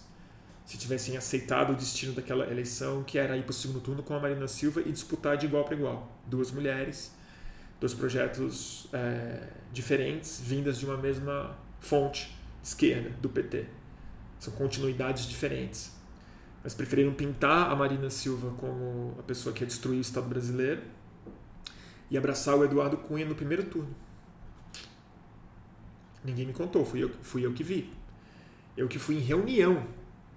se tivessem aceitado o destino daquela eleição, que era ir para o segundo turno com a Marina Silva e disputar de igual para igual. Duas mulheres, dois projetos é, diferentes, vindas de uma mesma fonte esquerda do PT. São continuidades diferentes. Mas preferiram pintar a Marina Silva como a pessoa que ia destruir o Estado brasileiro e abraçar o Eduardo Cunha no primeiro turno. Ninguém me contou, fui eu, fui eu que vi. Eu que fui em reunião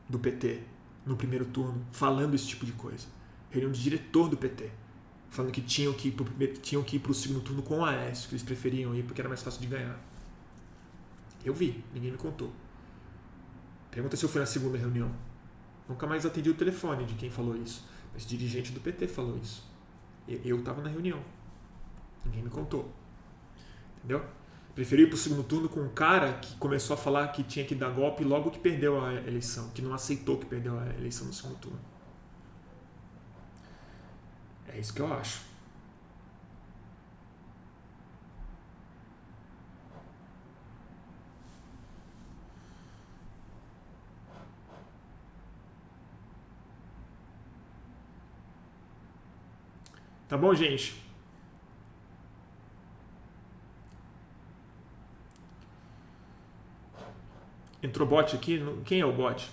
do PT no primeiro turno, falando esse tipo de coisa. Reunião de diretor do PT, falando que tinham que ir pro, tinham que ir para o segundo turno com o Aécio, que eles preferiam ir porque era mais fácil de ganhar. Eu vi, ninguém me contou. Pergunta se eu fui na segunda reunião. Nunca mais atendi o telefone de quem falou isso. Mas dirigente do PT falou isso. Eu estava na reunião. Ninguém me contou. Entendeu? Preferi ir para o segundo turno com um cara que começou a falar que tinha que dar golpe logo que perdeu a eleição, que não aceitou que perdeu a eleição no segundo turno. É isso que eu acho. Tá bom, gente? Entrou bot aqui? Quem é o bot?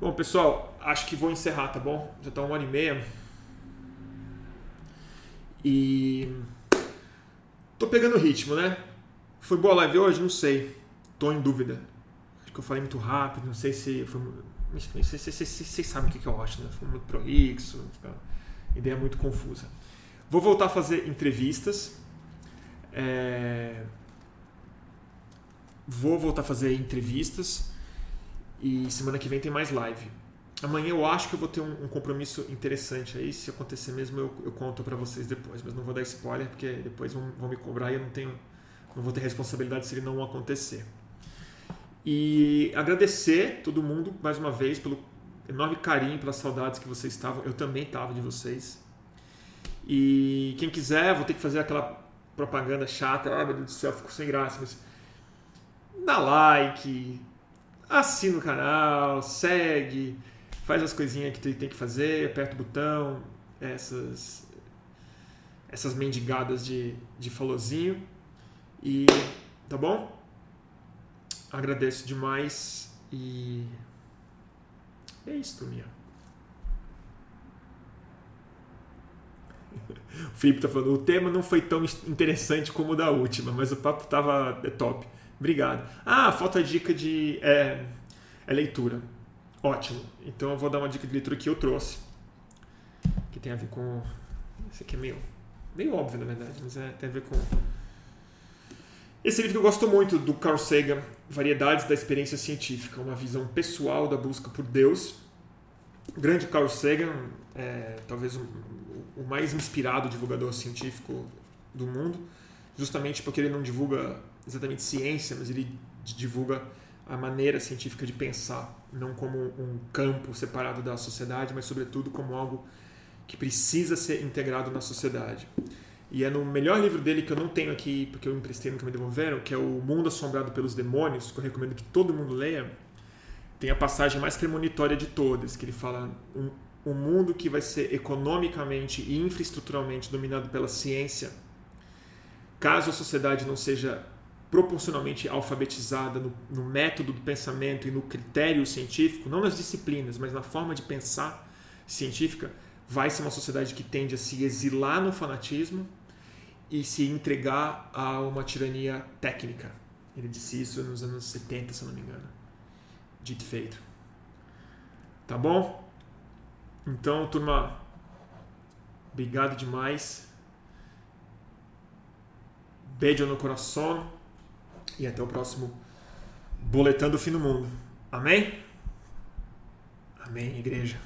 Bom, pessoal, acho que vou encerrar, tá bom? Já tá uma hora e meia. E. Tô pegando o ritmo, né? Foi boa a live hoje? Não sei. Tô em dúvida. Acho que eu falei muito rápido, não sei se. Vocês sabem o que eu acho, né? Foi muito prolixo, ideia muito confusa. Vou voltar a fazer entrevistas. É... Vou voltar a fazer entrevistas e semana que vem tem mais live. Amanhã eu acho que eu vou ter um, um compromisso interessante aí. Se acontecer mesmo, eu, eu conto para vocês depois. Mas não vou dar spoiler porque depois vão, vão me cobrar e eu não tenho, não vou ter responsabilidade se ele não acontecer. E agradecer todo mundo mais uma vez pelo enorme carinho, pelas saudades que vocês estavam. Eu também estava de vocês. E quem quiser, vou ter que fazer aquela propaganda chata. Ah, meu Deus do céu, fico sem graça. Mas dá like, assina o canal, segue, faz as coisinhas que tu tem que fazer, aperta o botão, essas essas mendigadas de, de falozinho. E tá bom? Agradeço demais e é isso, turminha. [LAUGHS] O Felipe tá falando, o tema não foi tão interessante como o da última, mas o papo tava é top. Obrigado. Ah, falta dica de é, é leitura. Ótimo. Então eu vou dar uma dica de leitura que eu trouxe. Que tem a ver com. Isso aqui é meio, meio óbvio, na verdade, mas é, tem a ver com. Esse livro que eu gosto muito, do Carl Sagan, Variedades da Experiência Científica, uma visão pessoal da busca por Deus. O grande Carl Sagan, é, talvez o mais inspirado divulgador científico do mundo, justamente porque ele não divulga exatamente ciência, mas ele divulga a maneira científica de pensar, não como um campo separado da sociedade, mas sobretudo como algo que precisa ser integrado na sociedade. E é no melhor livro dele que eu não tenho aqui, porque eu emprestei nunca me devolveram, que é o Mundo Assombrado pelos Demônios, que eu recomendo que todo mundo leia. Tem a passagem mais premonitória de todas, que ele fala um, um mundo que vai ser economicamente e infraestruturalmente dominado pela ciência. Caso a sociedade não seja proporcionalmente alfabetizada no, no, método do pensamento e no critério científico, não nas disciplinas, mas na forma de pensar científica, vai ser uma sociedade que tende a se exilar no fanatismo e se entregar a uma tirania técnica. Ele disse isso nos anos 70, se não me engano. Dito feito. Tá bom? Então, turma, obrigado demais. Beijo no coração. E até o próximo Boletim do Fim do Mundo. Amém? Amém, igreja.